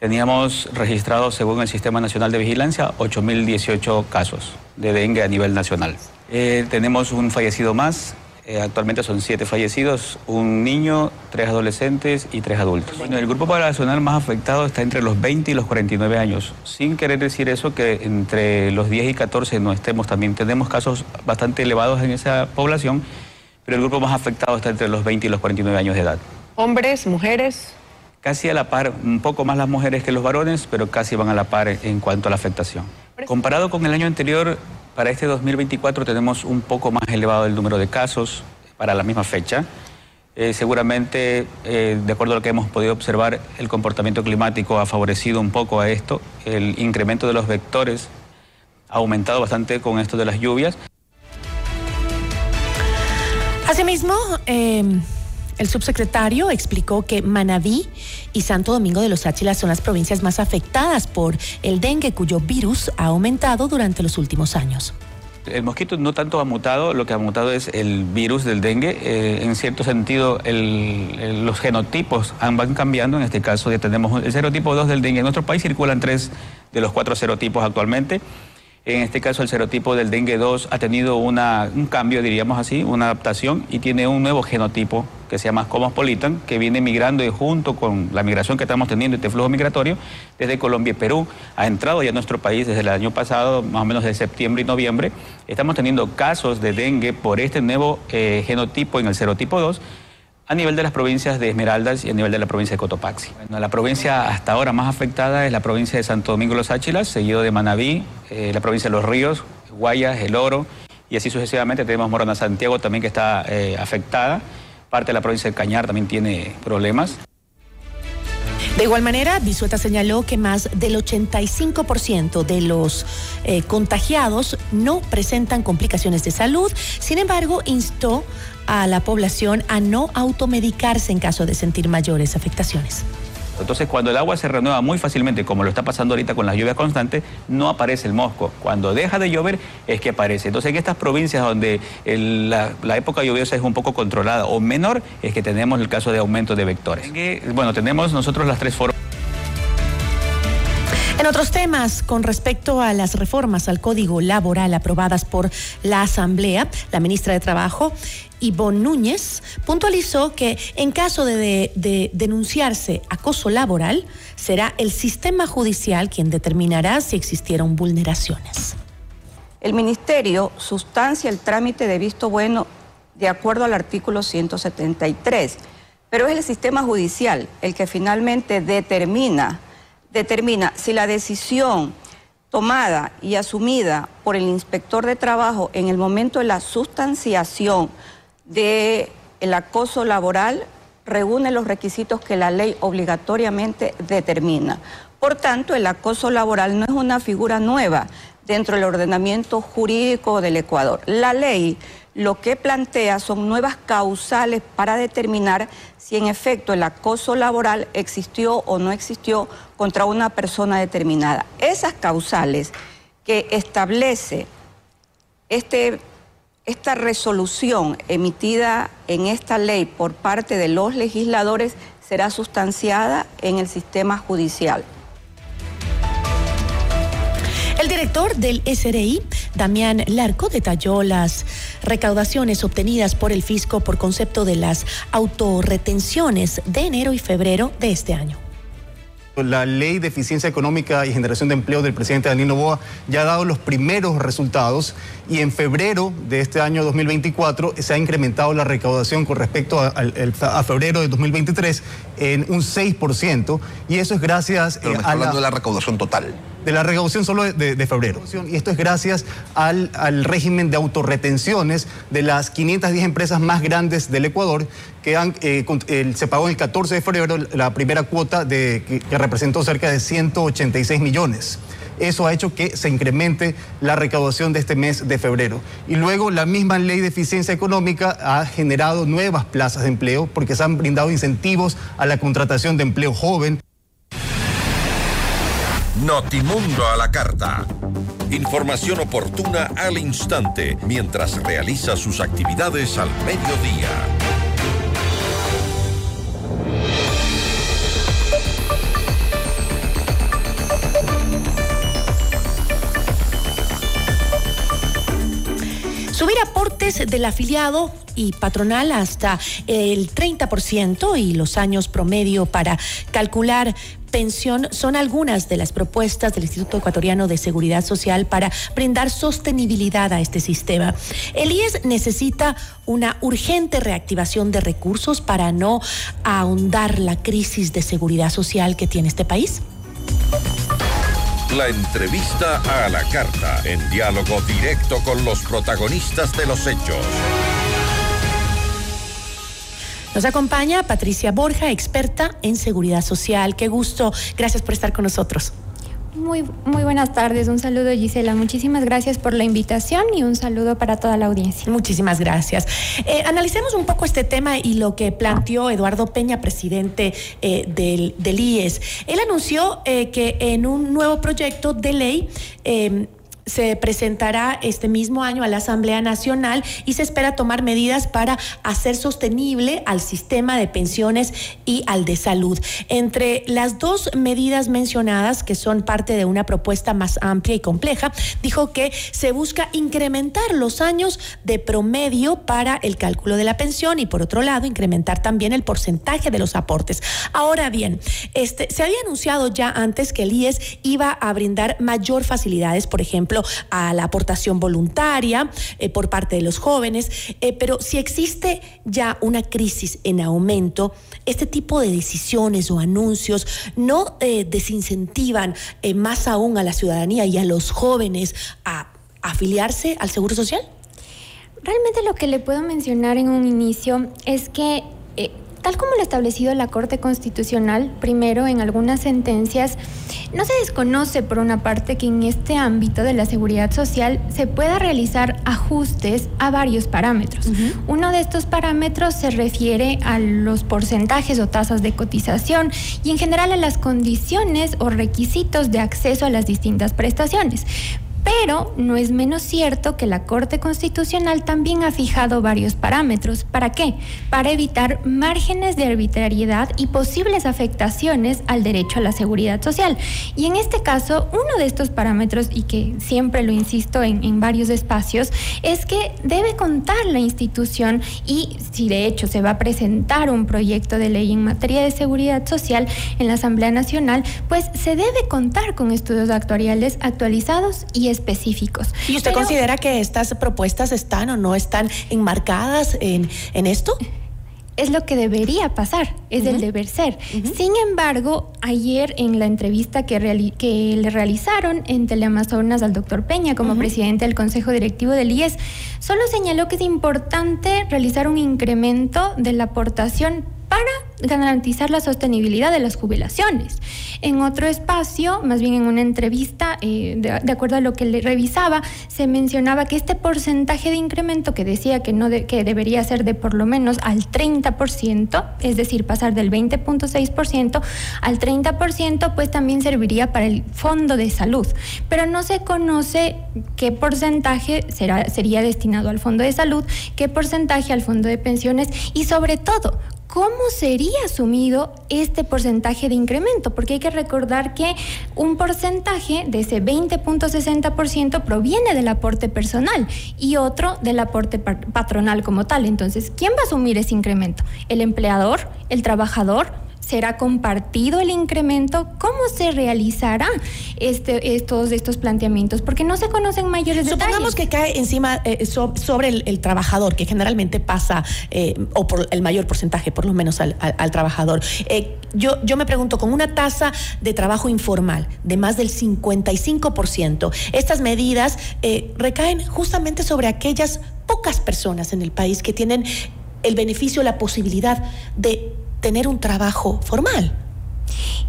teníamos registrados, según el Sistema Nacional de Vigilancia, 8.018 casos de dengue a nivel nacional. Eh, tenemos un fallecido más, eh, actualmente son siete fallecidos, un niño, tres adolescentes y tres adultos. Bueno, el grupo poblacional más afectado está entre los 20 y los 49 años. Sin querer decir eso, que entre los 10 y 14 no estemos, también tenemos casos bastante elevados en esa población pero el grupo más afectado está entre los 20 y los 49 años de edad. ¿Hombres, mujeres? Casi a la par, un poco más las mujeres que los varones, pero casi van a la par en cuanto a la afectación. Comparado con el año anterior, para este 2024 tenemos un poco más elevado el número de casos para la misma fecha. Eh, seguramente, eh, de acuerdo a lo que hemos podido observar, el comportamiento climático ha favorecido un poco a esto. El incremento de los vectores ha aumentado bastante con esto de las lluvias. Asimismo, em, el subsecretario explicó que Manabí y Santo Domingo de los Áchilas son las provincias más afectadas por el dengue, cuyo virus ha aumentado durante los últimos años. El mosquito no tanto ha mutado, lo que ha mutado es el virus del dengue. Eh, en cierto sentido, los genotipos van cambiando. En este caso, ya tenemos el serotipo 2 del dengue. En nuestro país circulan tres de los cuatro serotipos actualmente. En este caso, el serotipo del dengue 2 ha tenido un cambio, diríamos así, una adaptación y tiene un nuevo genotipo que se llama Cosmopolitan, que viene migrando y junto con la migración que estamos teniendo, este flujo migratorio, desde Colombia y Perú, ha entrado ya a nuestro país desde el año pasado, más o menos de septiembre y noviembre. Estamos teniendo casos de dengue por este nuevo eh, genotipo en el serotipo 2 a nivel de las provincias de Esmeraldas y a nivel de la provincia de Cotopaxi. La provincia hasta ahora más afectada es la provincia de Santo Domingo Los Áchilas, seguido de Manabí, eh, la provincia de Los Ríos, Guayas, El Oro, y así sucesivamente tenemos Morona Santiago también que está eh, afectada. Parte de la provincia de Cañar también tiene problemas. De igual manera, Bisueta señaló que más del 85% de los eh, contagiados no presentan complicaciones de salud. Sin embargo, instó a la población a no automedicarse en caso de sentir mayores afectaciones. Entonces, cuando el agua se renueva muy fácilmente, como lo está pasando ahorita con las lluvias constantes, no aparece el mosco. Cuando deja de llover es que aparece. Entonces, en estas provincias donde la, la, época lluviosa es un poco controlada o menor, es que tenemos el caso de aumento de vectores. Bueno, tenemos nosotros las tres formas. En otros temas, con respecto a las reformas al Código Laboral aprobadas por la Asamblea, la ministra de Trabajo, Ivonne Núñez, puntualizó que en caso de, de, denunciarse acoso laboral, será el sistema judicial quien determinará si existieron vulneraciones. El Ministerio sustancia el trámite de visto bueno de acuerdo al artículo 173, pero es el sistema judicial el que finalmente determina determina si la decisión tomada y asumida por el inspector de trabajo en el momento de la sustanciación del acoso laboral reúne los requisitos que la ley obligatoriamente determina. Por tanto, el acoso laboral no es una figura nueva dentro del ordenamiento jurídico del Ecuador. La ley lo que plantea son nuevas causales para determinar si en efecto el acoso laboral existió o no existió contra una persona determinada. Esas causales que establece este, esta resolución emitida en esta ley por parte de los legisladores será sustanciada en el sistema judicial. El director del SRI, Damián Larco, detalló las recaudaciones obtenidas por el fisco por concepto de las autorretenciones de enero y febrero de este año. La ley de eficiencia económica y generación de empleo del presidente Daniel Novoa ya ha dado los primeros resultados y en febrero de este año 2024 se ha incrementado la recaudación con respecto a, a febrero de 2023 en un 6% y eso es gracias Pero me está hablando de la recaudación total de la recaudación solo de, febrero. Y esto es gracias al, régimen de autorretenciones de las 510 empresas más grandes del Ecuador que eh, se pagó el 14 de febrero la primera cuota que representó cerca de 186 millones. Eso ha hecho que se incremente la recaudación de este mes de febrero. Y luego la misma ley de eficiencia económica ha generado nuevas plazas de empleo porque se han brindado incentivos a la contratación de empleo joven. Notimundo a la carta. Información oportuna al instante mientras realiza sus actividades al mediodía. Subir aportes del afiliado y patronal hasta el 30% y los años promedio para calcular pensión son algunas de las propuestas del Instituto Ecuatoriano de Seguridad Social para brindar sostenibilidad a este sistema. El IES necesita una urgente reactivación de recursos para no ahondar la crisis de seguridad social que tiene este país. La entrevista a la carta, en diálogo directo con los protagonistas de los hechos. Nos acompaña Patricia Borja, experta en seguridad social. Qué gusto. Gracias por estar con nosotros. Muy, muy buenas tardes, un saludo Gisela, muchísimas gracias por la invitación y un saludo para toda la audiencia. Muchísimas gracias. Eh, analicemos un poco este tema y lo que planteó Eduardo Peña, presidente eh, del, del, IES. Él anunció eh, que en un nuevo proyecto de ley se presentará este mismo año a la Asamblea Nacional y se espera tomar medidas para hacer sostenible al sistema de pensiones y al de salud. Entre las dos medidas mencionadas, que son parte de una propuesta más amplia y compleja, dijo que se busca incrementar los años de promedio para el cálculo de la pensión y por otro lado incrementar también el porcentaje de los aportes. Ahora bien, este se había anunciado ya antes que el IES iba a brindar mayor facilidades, por ejemplo, a la aportación voluntaria eh, por parte de los jóvenes, eh, pero si existe ya una crisis en aumento, este tipo de decisiones o anuncios no eh, desincentivan más aún a la ciudadanía y a los jóvenes a afiliarse al Seguro Social? Realmente lo que le puedo mencionar en un inicio es que tal como lo ha establecido la Corte Constitucional, primero en algunas sentencias, no se desconoce por una parte que en este ámbito de la seguridad social se pueda realizar ajustes a varios parámetros. Uno de estos parámetros se refiere a los porcentajes o tasas de cotización y en general a las condiciones o requisitos de acceso a las distintas prestaciones. Pero no es menos cierto que la Corte Constitucional también ha fijado varios parámetros. ¿Para qué? Para evitar márgenes de arbitrariedad y posibles afectaciones al derecho a la seguridad social. Y en este caso, uno de estos parámetros, y que siempre lo insisto en, en varios espacios, es que debe contar la institución y si de hecho se va a presentar un proyecto de ley en materia de seguridad social en la Asamblea Nacional, pues se debe contar con estudios actuariales actualizados y específicos. ¿Y usted Pero- considera que estas propuestas están o no están enmarcadas en, en esto? es lo que debería pasar, es el deber ser. Sin embargo, ayer en la entrevista que, que le realizaron en Teleamazonas al doctor Peña como presidente del Consejo Directivo del IES, solo señaló que es importante realizar un incremento de la aportación para garantizar la sostenibilidad de las jubilaciones. En otro espacio, más bien en una entrevista, eh, de, acuerdo a lo que le revisaba, se mencionaba que este porcentaje de incremento que decía que, no que debería ser de por lo menos al 30%, es decir, pasar del 20.6% al 30%, pues también serviría para el fondo de salud. Pero no se conoce qué porcentaje será, sería destinado al fondo de salud, qué porcentaje al fondo de pensiones y sobre todo, ¿Cómo sería asumido este porcentaje de incremento? Porque hay que recordar que un porcentaje de ese 20.60% proviene del aporte personal y otro del aporte pa- patronal como tal. Entonces, ¿quién va a asumir ese incremento? ¿El empleador? ¿El trabajador? ¿Será compartido el incremento? ¿Cómo se realizará este, estos, estos planteamientos? Porque no se conocen mayores Supongamos detalles. que cae encima eh, so- sobre el, trabajador, que generalmente pasa, eh, o por el mayor porcentaje, por lo menos al, trabajador. Eh, yo, yo me pregunto, con una tasa de trabajo informal de más del 55%, estas medidas recaen justamente sobre aquellas pocas personas en el país que tienen el beneficio, la posibilidad de tener un trabajo formal.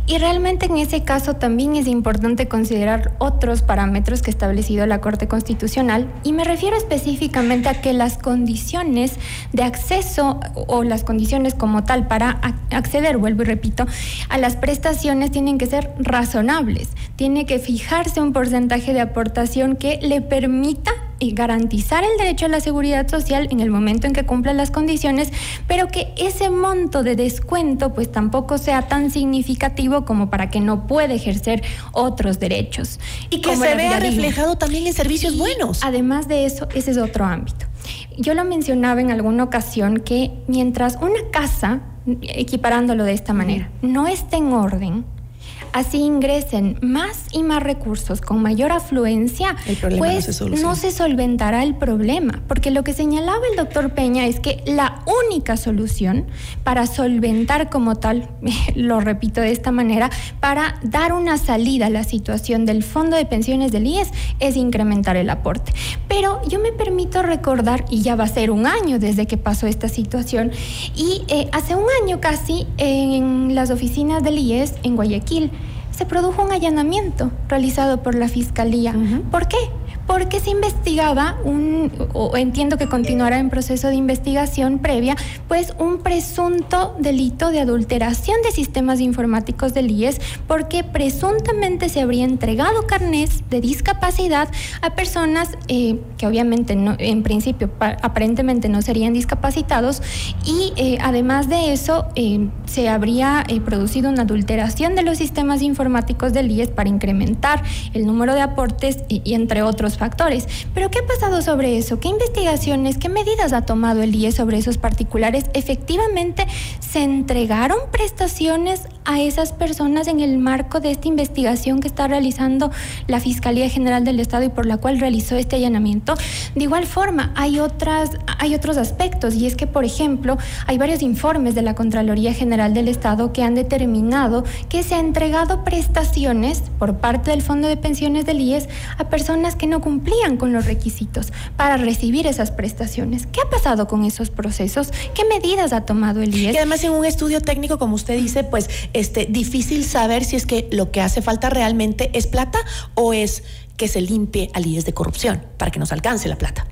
Y realmente en ese caso también es importante considerar otros parámetros que ha establecido la Corte Constitucional y me refiero específicamente a que las condiciones de acceso o las condiciones como tal para ac- acceder, vuelvo y repito, a las prestaciones tienen que ser razonables. Tiene que fijarse un porcentaje de aportación que le permita garantizar el derecho a la seguridad social en el momento en que cumpla las condiciones, pero que ese monto de descuento pues tampoco sea tan significativo como para que no pueda ejercer otros derechos. Y que se vea reflejado también en servicios Y buenos. Además de eso, ese es otro ámbito. Yo lo mencionaba en alguna ocasión que mientras una casa, equiparándolo de esta manera, no esté en orden, así ingresen más y más recursos con mayor afluencia, no pues se no se solventará el problema. Porque lo que señalaba el doctor Peña es que la única solución para solventar como tal, lo repito de esta manera, para dar una salida a la situación del fondo de pensiones del IES es incrementar el aporte. Pero yo me permito recordar, y ya va a ser un año desde que pasó esta situación, y eh, hace un año casi en las oficinas del IES en Guayaquil, se produjo un allanamiento realizado por la Fiscalía. ¿Por qué? Porque se investigaba un, o entiendo que continuará en proceso de investigación previa, pues un presunto delito de adulteración de sistemas informáticos del IES, porque presuntamente se habría entregado carnés de discapacidad a personas eh, que obviamente no, en principio pa- aparentemente no serían discapacitados y eh, además de eso eh, se habría producido una adulteración de los sistemas informáticos del IES para incrementar el número de aportes y entre otros factores. Pero ¿qué ha pasado sobre eso? ¿Qué investigaciones, qué medidas ha tomado el IES sobre esos particulares? Efectivamente, se entregaron prestaciones a esas personas en el marco de esta investigación que está realizando la Fiscalía General del Estado y por la cual realizó este allanamiento. De igual forma, hay, otras, hay otros aspectos y es que, por ejemplo, hay varios informes de la Contraloría General del Estado que han determinado que se han entregado prestaciones por parte del Fondo de Pensiones del IES a personas que no cumplían con los requisitos para recibir esas prestaciones. ¿Qué ha pasado con esos procesos? ¿Qué medidas ha tomado el IES? Y además en un estudio técnico, como usted dice, pues este difícil saber si es que lo que hace falta realmente es plata o es que se limpie al IES de corrupción para que nos alcance la plata.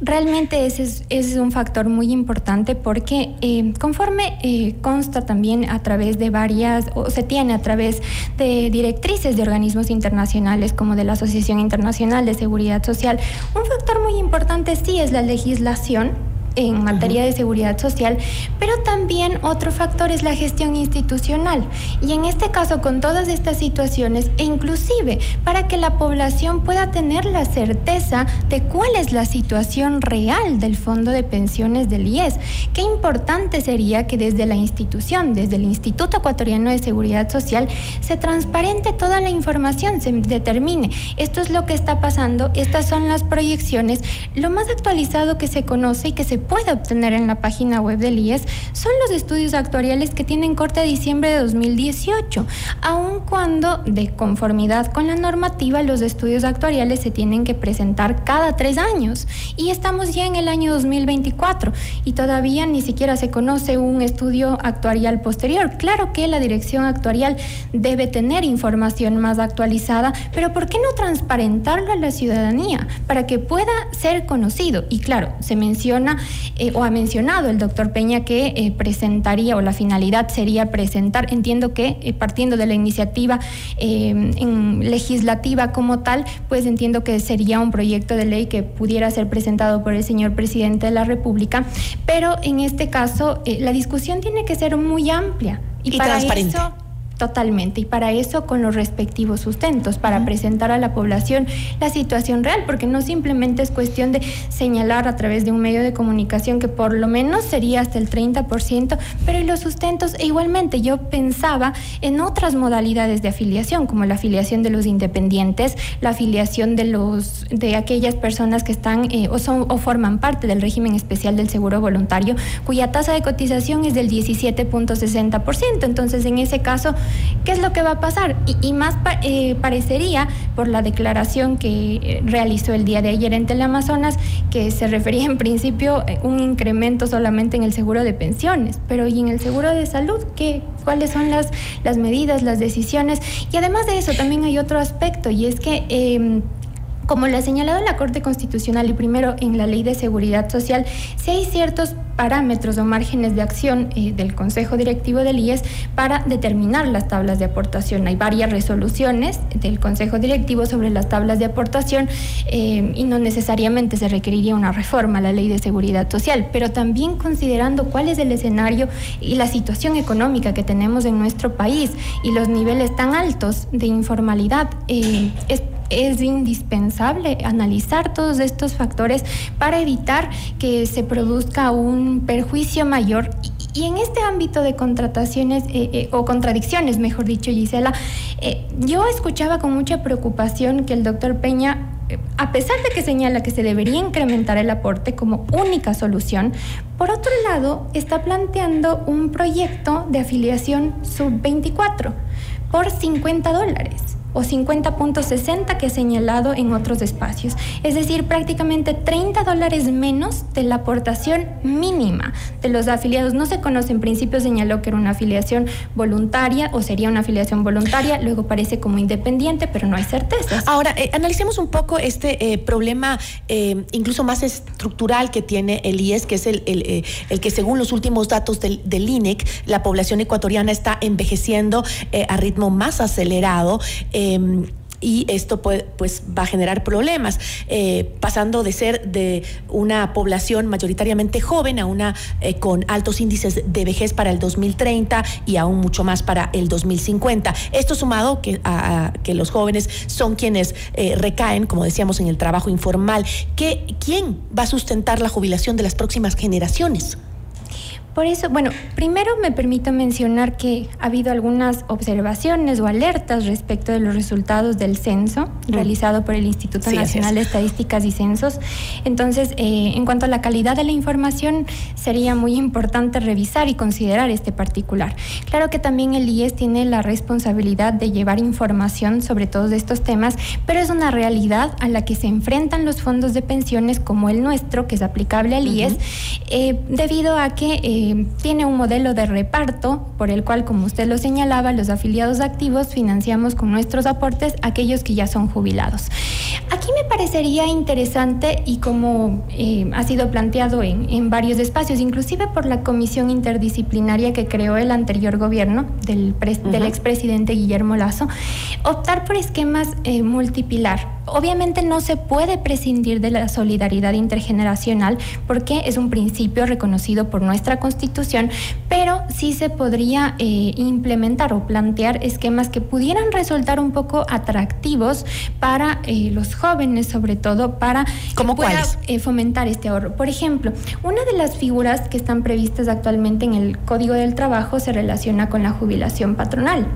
Realmente ese es, ese es un factor muy importante porque eh, conforme eh, consta también a través de varias, o se tiene a través de directrices de organismos internacionales como de la Asociación Internacional de Seguridad Social, un factor muy importante sí es la legislación en materia de seguridad social, pero también otro factor es la gestión institucional. Y en este caso, con todas estas situaciones, e inclusive para que la población pueda tener la certeza de cuál es la situación real del fondo de pensiones del IES, qué importante sería que desde la institución, desde el Instituto Ecuatoriano de Seguridad Social, se transparente toda la información, se determine esto es lo que está pasando, estas son las proyecciones, lo más actualizado que se conoce y que se puede obtener en la página web del IES son los estudios actuariales que tienen corte de diciembre de 2018, aun cuando, de conformidad con la normativa, los estudios actuariales se tienen que presentar cada tres años. Y estamos ya en el año 2024 y todavía ni siquiera se conoce un estudio actuarial posterior. Claro que la dirección actuarial debe tener información más actualizada, pero ¿por qué no transparentarlo a la ciudadanía para que pueda ser conocido? Y claro, se menciona eh, o ha mencionado el doctor Peña que eh, presentaría o la finalidad sería presentar, entiendo que eh, partiendo de la iniciativa legislativa como tal, pues entiendo que sería un proyecto de ley que pudiera ser presentado por el señor presidente de la República, pero en este caso la discusión tiene que ser muy amplia y, transparente. Totalmente, y para eso con los respectivos sustentos, para presentar a la población la situación real, porque no simplemente es cuestión de señalar a través de un medio de comunicación que por lo menos sería hasta el 30%, pero y los sustentos, e igualmente yo pensaba en otras modalidades de afiliación, como la afiliación de los independientes, la afiliación de los de aquellas personas que están eh, o son o forman parte del régimen especial del seguro voluntario, cuya tasa de cotización es del 17.60%. Entonces, en ese caso, ¿Qué es lo que va a pasar? Y, más eh, parecería, por la declaración que eh, realizó el día de ayer en Teleamazonas, que se refería en principio a eh, un incremento solamente en el seguro de pensiones, pero ¿y en el seguro de salud? ¿Qué, ¿Cuáles son las, las medidas, las decisiones? Y además de eso, también hay otro aspecto, y es que... Em, como lo ha señalado la Corte Constitucional y primero en la Ley de Seguridad Social, si hay ciertos parámetros o márgenes de acción eh, del Consejo Directivo del IES para determinar las tablas de aportación. Hay varias resoluciones del Consejo Directivo sobre las tablas de aportación eh, y no necesariamente se requeriría una reforma a la Ley de Seguridad Social, pero también considerando cuál es el escenario y la situación económica que tenemos en nuestro país y los niveles tan altos de informalidad, eh, es es indispensable analizar todos estos factores para evitar que se produzca un perjuicio mayor. Y, en este ámbito de contrataciones eh, eh, o contradicciones, mejor dicho, Gisela, eh, yo escuchaba con mucha preocupación que el doctor Peña a pesar de que señala que se debería incrementar el aporte como única solución, por otro lado está planteando un proyecto de afiliación sub-24 por 50 dólares o 50.60 que he señalado en otros espacios. Es decir, prácticamente 30 dólares menos de la aportación mínima de los afiliados. No se conoce, en principio señaló que era una afiliación voluntaria o sería una afiliación voluntaria, luego parece como independiente, pero no hay certezas. Ahora, eh, analicemos un poco este eh, problema eh, incluso más estructural que tiene el IES, que es el, el, que según los últimos datos del, del, INEC, la población ecuatoriana está envejeciendo a ritmo más acelerado. Em, y esto pues, va a generar problemas, eh, pasando de ser de una población mayoritariamente joven a una eh, con altos índices de vejez para el 2030 y aún mucho más para el 2050. Esto sumado que, a, que los jóvenes son quienes eh, recaen, como decíamos, en el trabajo informal. ¿Qué, ¿Quién va a sustentar la jubilación de las próximas generaciones? Por eso, bueno, primero me permito mencionar que ha habido algunas observaciones o alertas respecto de los resultados del censo Mm. realizado por el Instituto Sí, Nacional de es. Estadísticas y Censos. Entonces, eh, en cuanto a la calidad de la información, sería muy importante revisar y considerar este particular. Claro que también el IES tiene la responsabilidad de llevar información sobre todos estos temas, pero es una realidad a la que se enfrentan los fondos de pensiones como el nuestro, que es aplicable al IES, eh, debido a que eh, tiene un modelo de reparto por el cual, como usted lo señalaba, los afiliados activos financiamos con nuestros aportes aquellos que ya son jubilados. Aquí me parecería interesante y como eh, ha sido planteado en, en varios espacios, inclusive por la comisión interdisciplinaria que creó el anterior gobierno del, pres- del Ujú. expresidente Guillermo Lazo, optar por esquemas eh, multipilar. Obviamente no se puede prescindir de la solidaridad intergeneracional porque es un principio reconocido por nuestra constitución, pero sí se podría eh, implementar o plantear esquemas que pudieran resultar un poco atractivos para eh, los jóvenes, sobre todo para pueda, eh, fomentar este ahorro. Por ejemplo, una de las figuras que están previstas actualmente en el Código del Trabajo se relaciona con la jubilación patronal.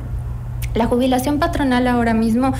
La jubilación patronal ahora mismo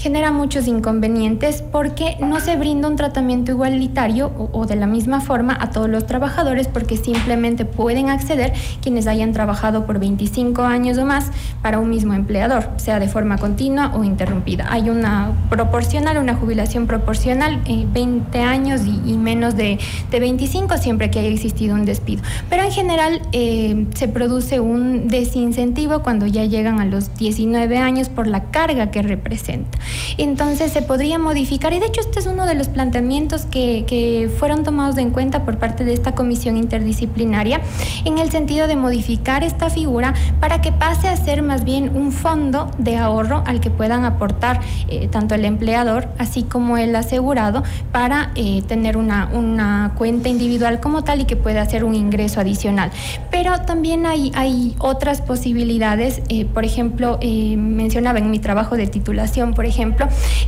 genera muchos inconvenientes porque no se brinda un tratamiento igualitario o, de la misma forma a todos los trabajadores porque simplemente pueden acceder quienes hayan trabajado por 25 años o más para un mismo empleador, sea de forma continua o interrumpida. Hay una proporcional, una jubilación proporcional, eh, 20 años y, y menos de, de 25 siempre que haya existido un despido. Pero en general eh, se produce un desincentivo cuando ya llegan a los 19 años por la carga que representa. Entonces se podría modificar, y de hecho este es uno de los planteamientos que, que fueron tomados en cuenta por parte de esta comisión interdisciplinaria, en el sentido de modificar esta figura para que pase a ser más bien un fondo de ahorro al que puedan aportar eh, tanto el empleador así como el asegurado para eh, tener una, una cuenta individual como tal y que pueda hacer un ingreso adicional. Pero también hay, hay otras posibilidades, eh, por ejemplo, mencionaba en mi trabajo de titulación, por ejemplo,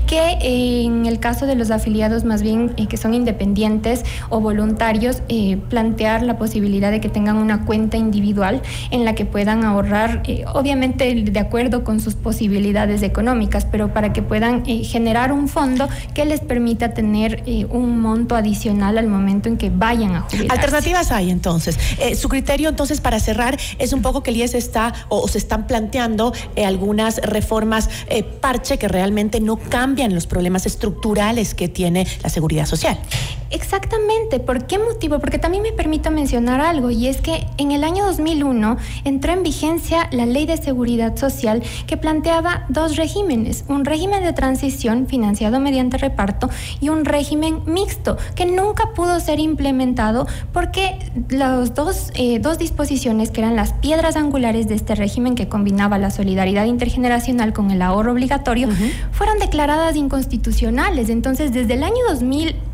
que eh, en el caso de los afiliados más bien eh, que son independientes o voluntarios, eh, plantear la posibilidad de que tengan una cuenta individual en la que puedan ahorrar, eh, obviamente de acuerdo con sus posibilidades económicas, pero para que puedan eh, generar un fondo que les permita tener eh, un monto adicional al momento en que vayan a jubilarse. Alternativas hay entonces. Eh, su criterio entonces para cerrar es un poco que el IES está o, o se están planteando algunas reformas parche que realmente no cambian los problemas estructurales que tiene la seguridad social. Exactamente. ¿Por qué motivo? Porque también me permito mencionar algo y es que en el año 2001 entró en vigencia la Ley de Seguridad Social que planteaba dos regímenes, un régimen de transición financiado mediante reparto y un régimen mixto que nunca pudo ser implementado porque las dos, eh, dos disposiciones que eran las piedras angulares de este régimen que combinaba la solidaridad intergeneracional con el ahorro obligatorio fueron declaradas inconstitucionales. Entonces, desde el año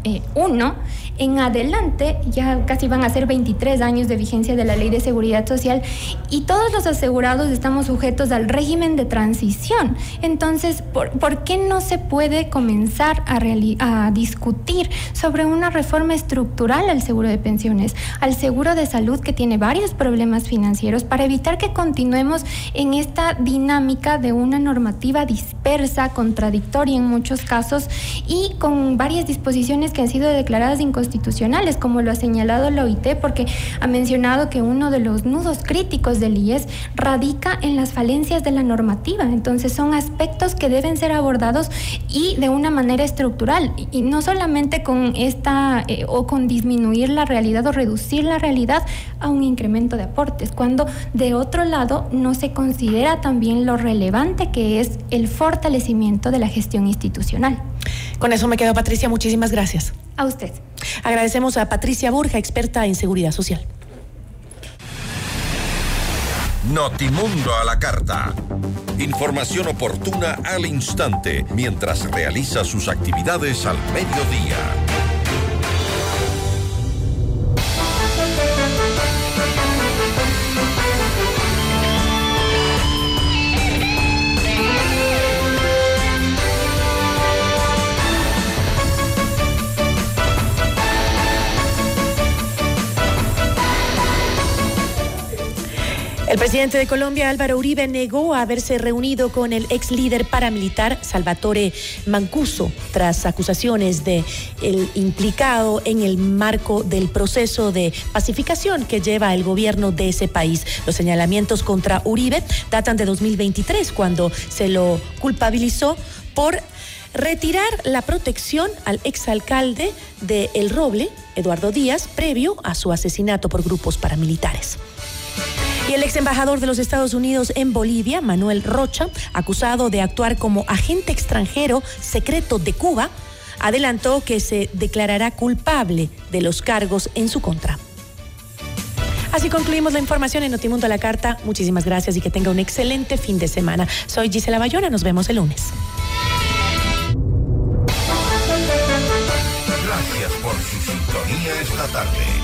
2001 en adelante, ya casi van a ser 23 años de vigencia de la Ley de Seguridad Social y todos los asegurados estamos sujetos al régimen de transición. Entonces, ¿por, por qué no se puede comenzar a, a discutir sobre una reforma estructural al seguro de pensiones, al seguro de salud que tiene varios problemas financieros para evitar que continuemos en esta dinámica de una normativa dispersa, contradictoria en muchos casos y con varias disposiciones que han sido declaradas inconstitucionales, como lo ha señalado la OIT, porque ha mencionado que uno de los nudos críticos del IES radica en las falencias de la normativa. Entonces son aspectos que deben ser abordados y de una manera estructural y- no solamente con esta eh, o con disminuir la realidad o reducir la realidad a un incremento de aportes, cuando de otro lado no se considera también lo relevante que es el fortalecimiento de la gestión institucional. Con eso me quedo, Patricia. Muchísimas gracias. A usted. Agradecemos a Patricia Burja, experta en seguridad social. Notimundo a la carta. Información oportuna al instante mientras realiza sus actividades al mediodía. El presidente de Colombia, Álvaro Uribe, negó haberse reunido con el ex líder paramilitar Salvatore Mancuso tras acusaciones de el implicado en el marco del proceso de pacificación que lleva el gobierno de ese país. Los señalamientos contra Uribe datan de 2023 cuando se lo culpabilizó por retirar la protección al exalcalde de El Roble, Eduardo Díaz, previo a su asesinato por grupos paramilitares. Y el ex embajador de los Estados Unidos en Bolivia, Manuel Rocha, acusado de actuar como agente extranjero secreto de Cuba, adelantó que se declarará culpable de los cargos en su contra. Así concluimos la información en Notimundo a la Carta. Muchísimas gracias y que tenga un excelente fin de semana. Soy Gisela Bayona, nos vemos el lunes. Gracias por su sintonía esta tarde.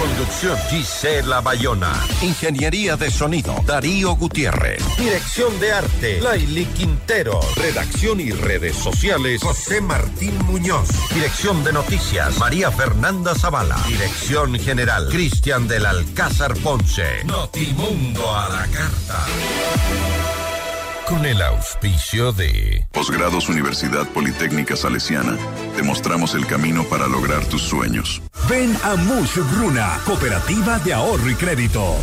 Conducción Gisela Bayona. Ingeniería de sonido Darío Gutiérrez. Dirección de arte Laili Quintero. Redacción y redes sociales José Martín Muñoz. Dirección de noticias María Fernanda Zavala. Dirección general Cristian del Alcázar Ponce. Notimundo a la carta. Con el auspicio de Posgrados Universidad Politécnica Salesiana. Te mostramos el camino para lograr tus sueños. Ven a Mush Bruna, Cooperativa de Ahorro y Crédito.